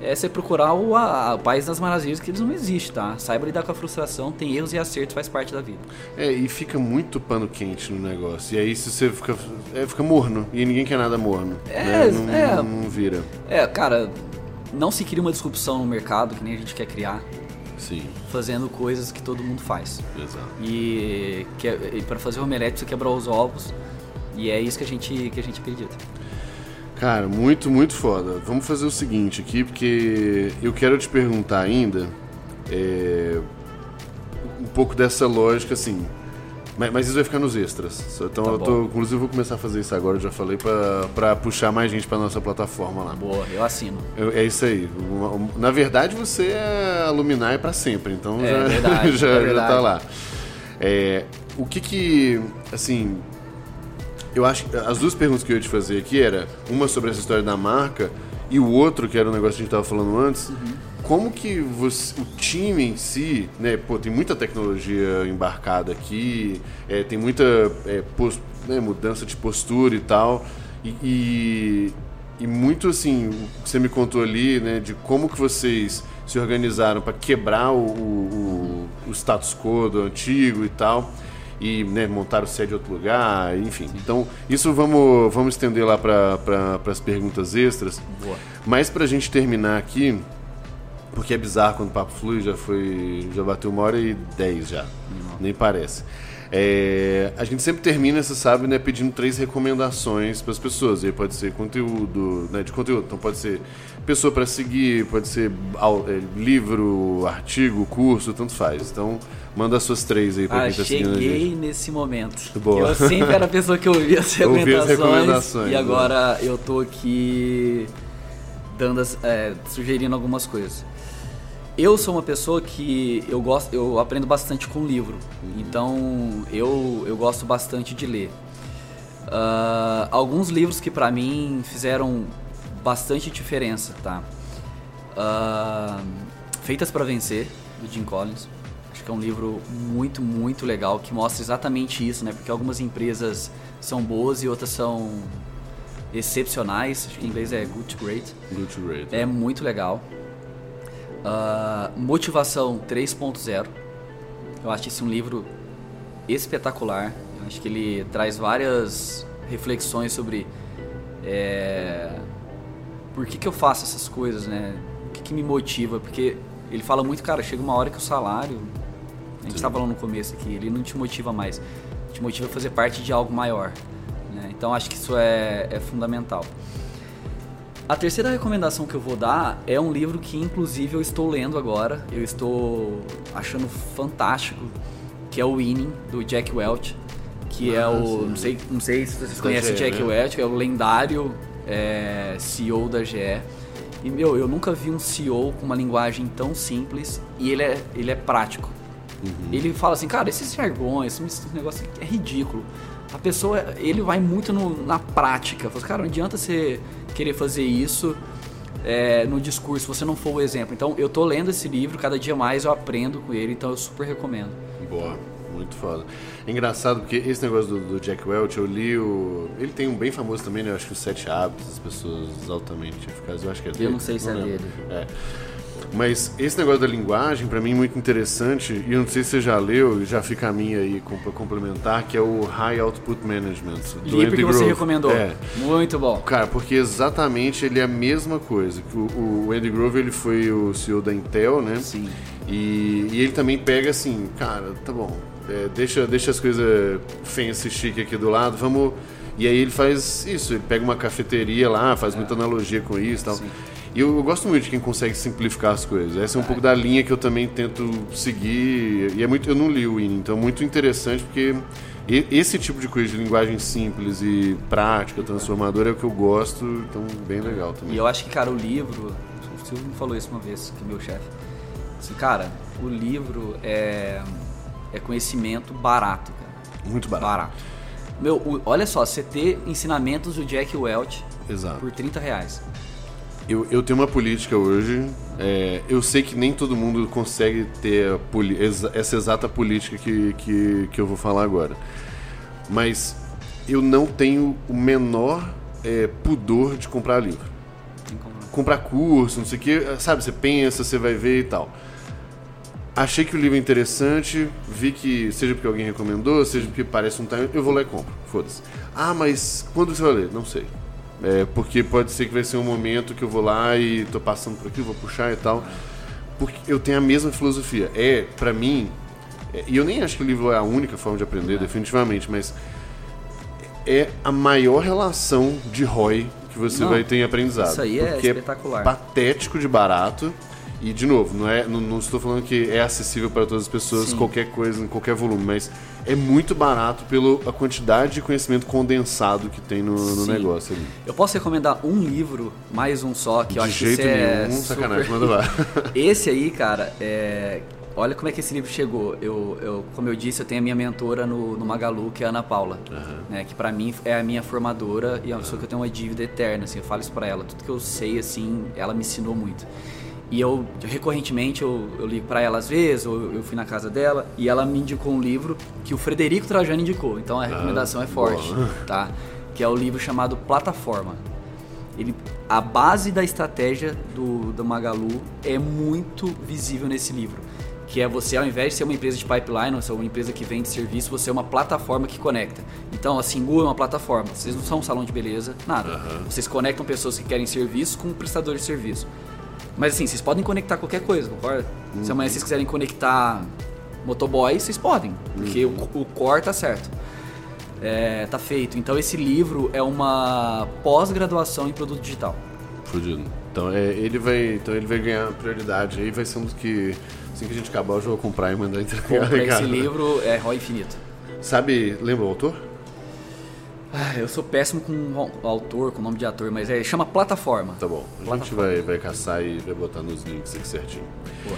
S2: é você procurar o a, a país das maravilhas que eles não existem, tá? Saiba lidar com a frustração, tem erros e acertos, faz parte da vida.
S1: É, e fica muito pano quente no negócio. E aí se você fica, é, fica morno. E ninguém quer nada morno.
S2: É,
S1: né? não,
S2: é.
S1: não vira.
S2: É, cara, não se cria uma disrupção no mercado que nem a gente quer criar,
S1: Sim,
S2: fazendo coisas que todo mundo faz.
S1: exato.
S2: E, que, e para fazer o omelete você quebrar os ovos. E é isso que a gente, que a gente acredita.
S1: Cara, muito, muito foda. Vamos fazer o seguinte aqui, porque eu quero te perguntar ainda é, um pouco dessa lógica, assim. Mas, mas isso vai ficar nos extras. Então
S2: Tá
S1: eu tô. Inclusive eu vou começar a fazer isso agora, eu já falei, pra, pra puxar mais gente pra nossa plataforma lá.
S2: Boa, eu assino.
S1: Eu- É isso aí. Um- Na verdade, você é alumni para sempre, então
S2: É
S1: já,
S2: verdade,
S1: já,
S2: é
S1: já tá lá. É, o que que, assim, eu acho que as duas perguntas que eu ia te fazer aqui era uma sobre essa história da marca e o outro, que era o negócio que a gente tava falando antes, como que você, o time em si, né, pô, tem muita tecnologia embarcada aqui, é, tem muita é, pos- né, mudança de postura e tal, e, e, e muito assim, o que você me contou ali, né, de como que vocês se organizaram para quebrar o, o, o status quo do antigo e tal, e né, montaram sede em outro lugar, enfim. Então, isso vamos, vamos estender lá para pra, as perguntas extras.
S2: Boa.
S1: Mas pra gente terminar aqui, porque é bizarro quando o papo flui, já foi. já bateu uma hora e dez já. Nem parece. É, a gente sempre termina, você sabe, né, pedindo três recomendações para as pessoas. E aí pode ser conteúdo, né, de conteúdo. Então pode ser pessoa para seguir, pode ser é, livro, artigo, curso, tanto faz. Então manda as suas três aí para
S2: Ah,
S1: quem tá seguindo a gente.
S2: cheguei nesse momento.
S1: Boa.
S2: Eu sempre era a pessoa que ouvia as recomendações.
S1: as recomendações,
S2: e agora eu tô aqui dando as- é, sugerindo algumas coisas. Eu sou uma pessoa que eu gosto, eu aprendo bastante com livro. Então eu, eu gosto bastante de ler. Ah, alguns livros que pra mim fizeram bastante diferença, tá? Ah, Feitas para Vencer, do Jim Collins. Acho que é um livro muito, muito legal que mostra exatamente isso, né? Porque algumas empresas são boas e outras são excepcionais. Acho que em inglês é good to great.
S1: Good to great.
S2: É muito legal. Ah, Motivação 3.0. Eu acho esse um livro espetacular. Eu acho que ele traz várias reflexões sobre é, por que, que eu faço essas coisas, né? O que, que me motiva? Porque ele fala muito, cara, chega uma hora que o salário, a gente estava falando no começo aqui, ele não te motiva mais. Te motiva a fazer parte de algo maior. né? Então acho que isso é, é fundamental. A terceira recomendação que eu vou dar é um livro que inclusive eu estou lendo agora. Eu estou achando fantástico, que é o Winning do Jack Welch, que é
S1: Ah,
S2: o
S1: sim.
S2: não sei, não sei se vocês conhecem o Jack
S1: né?
S2: Welch, que é o lendário é, CEO da GE. E meu, eu nunca vi um CEO com uma linguagem tão simples e ele é, ele é prático. Ele fala assim, cara, esses jargões, esse negócio é ridículo. A pessoa, ele vai muito no- na prática. Fala, assim, cara, não adianta você querer fazer isso é, no discurso, você não for o exemplo. Então, eu tô lendo esse livro, cada dia mais eu aprendo com ele, então eu super recomendo.
S1: Boa, muito foda. É engraçado porque esse negócio do, do, Jack Welch, eu li o. Ele tem um bem famoso também, né? Eu acho que os Sete Hábitos das Pessoas Altamente Eficazes. Eu acho que é dele.
S2: Eu não sei se é dele.
S1: É. Mas esse negócio da linguagem, para mim, é muito interessante, e eu não sei se você já leu, já fica a minha aí para complementar, que é o High Output Management.
S2: Do Li porque você recomendou. É. Muito bom.
S1: Cara, porque exatamente ele é a mesma coisa. O, o Andy Grove ele foi o CEO da Intel, né?
S2: Sim.
S1: E, e ele também pega assim, cara, tá bom, é, deixa, deixa as coisas fancy chique aqui do lado, vamos. E aí ele faz isso, ele pega uma cafeteria lá, faz é. muita analogia com isso e tal. Sim. E eu, eu, gosto muito de quem consegue simplificar as coisas. Essa é um pouco da linha que eu também tento seguir. E é muito, eu não li o IN, então é muito interessante porque esse tipo de coisa de linguagem simples e prática, transformadora é o que eu gosto, então bem legal também.
S2: E eu acho que, cara, o livro, o Silvio me falou isso uma vez, que é meu chefe. Assim, cara, o livro é, é conhecimento barato, cara.
S1: Muito barato. barato.
S2: Meu, olha só, você ter ensinamentos do Jack Welch
S1: Exato.
S2: por 30 reais.
S1: Eu, eu tenho uma política hoje. É, eu sei que nem todo mundo consegue ter essa exata política que, que, que eu vou falar agora. Mas eu não tenho o menor é, pudor de comprar livro. Comprar curso, não sei o que, sabe? Você pensa, você vai ver e tal. Achei que o livro é interessante, vi que, seja porque alguém recomendou, seja porque parece um time, eu vou lá e compro. Foda-se. Ah, mas quando você vai ler? Não sei. É, porque pode ser que vai ser um momento que eu vou lá e tô passando por aqui, vou puxar e tal. Porque eu tenho a mesma filosofia. É, para mim, é, e eu nem acho que o livro é a única forma de aprender, é. definitivamente, mas é a maior relação de ROI que você Não, vai ter em aprendizado.
S2: Isso aí é espetacular.
S1: É patético de barato. E, de novo, não, é, não, não, estou falando que é acessível para todas as pessoas, Sim. qualquer coisa, em qualquer volume, mas é muito barato pela quantidade de conhecimento condensado que tem no, no negócio ali.
S2: Eu posso recomendar um livro, mais um só, que
S1: de
S2: eu acho
S1: jeito
S2: que
S1: é nenhum,
S2: super...
S1: sacanagem, manda lá.
S2: Esse aí, cara, é... olha como é que esse livro chegou. Eu, eu, como eu disse, eu tenho a minha mentora no, no Magalu, que é a Ana Paula, uhum. né, que para mim é a minha formadora e é uma pessoa que eu tenho uma dívida eterna, assim, eu falo isso para ela. Tudo que eu sei, assim, ela me ensinou muito. E eu, recorrentemente, eu, eu ligo para ela às vezes, ou eu fui na casa dela, e ela me indicou um livro que o Frederico Trajano indicou. Então a ah, recomendação ah, é forte, boa. tá? Que é o livro chamado Plataforma. Ele, a base da estratégia do, do Magalu é muito visível nesse livro. Que é você, ao invés de ser uma empresa de pipeline, ou ser uma empresa que vende serviço, você é uma plataforma que conecta. Então, a Singu é uma plataforma. Vocês não são um salão de beleza, nada. Uhum. Vocês conectam pessoas que querem serviço com prestadores de serviço. Mas assim, vocês podem conectar qualquer coisa, concorda? Uhum. Se amanhã vocês quiserem conectar motoboy, vocês podem, porque uhum. o, o core tá certo. É, tá feito. Então esse livro é uma pós-graduação em produto digital.
S1: Fudido. Então é, ele vai, então ele vai ganhar prioridade aí, vai ser um dos que assim que a gente acabar eu já vou comprar e mandar entregar.
S2: esse livro é ROI infinito.
S1: Sabe, lembra o autor?
S2: Ah, eu sou péssimo com autor, com nome de ator, mas é, chama Plataforma.
S1: Tá bom. A gente vai, vai caçar e vai botar nos links aqui certinho. Boa.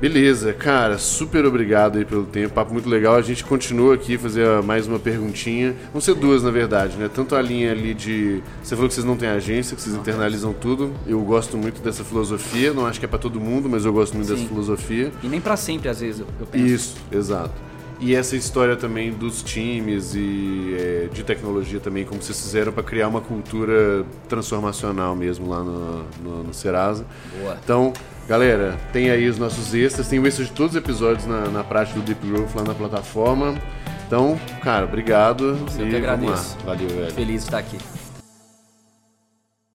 S1: Beleza, cara, super obrigado aí pelo tempo, papo muito legal. A gente continua aqui fazer mais uma perguntinha. Vão ser duas, na verdade, né? Tanto a linha ali de. Você falou que vocês não têm agência, que vocês internalizam tudo. Eu gosto muito dessa filosofia, não acho que é para todo mundo, mas eu gosto muito Sim. dessa filosofia.
S2: E nem para sempre, às vezes, eu penso.
S1: Isso, exato. E essa história também dos times e é, de tecnologia também, como vocês fizeram para criar uma cultura transformacional mesmo lá no, no, no Serasa.
S2: Boa.
S1: Então, galera, tem aí os nossos extras, tem o extra de todos os episódios na, na prática do Deep Growth lá na plataforma. Então, cara, obrigado.
S2: Eu e que agradeço.
S1: Valeu, velho.
S2: Feliz de estar aqui.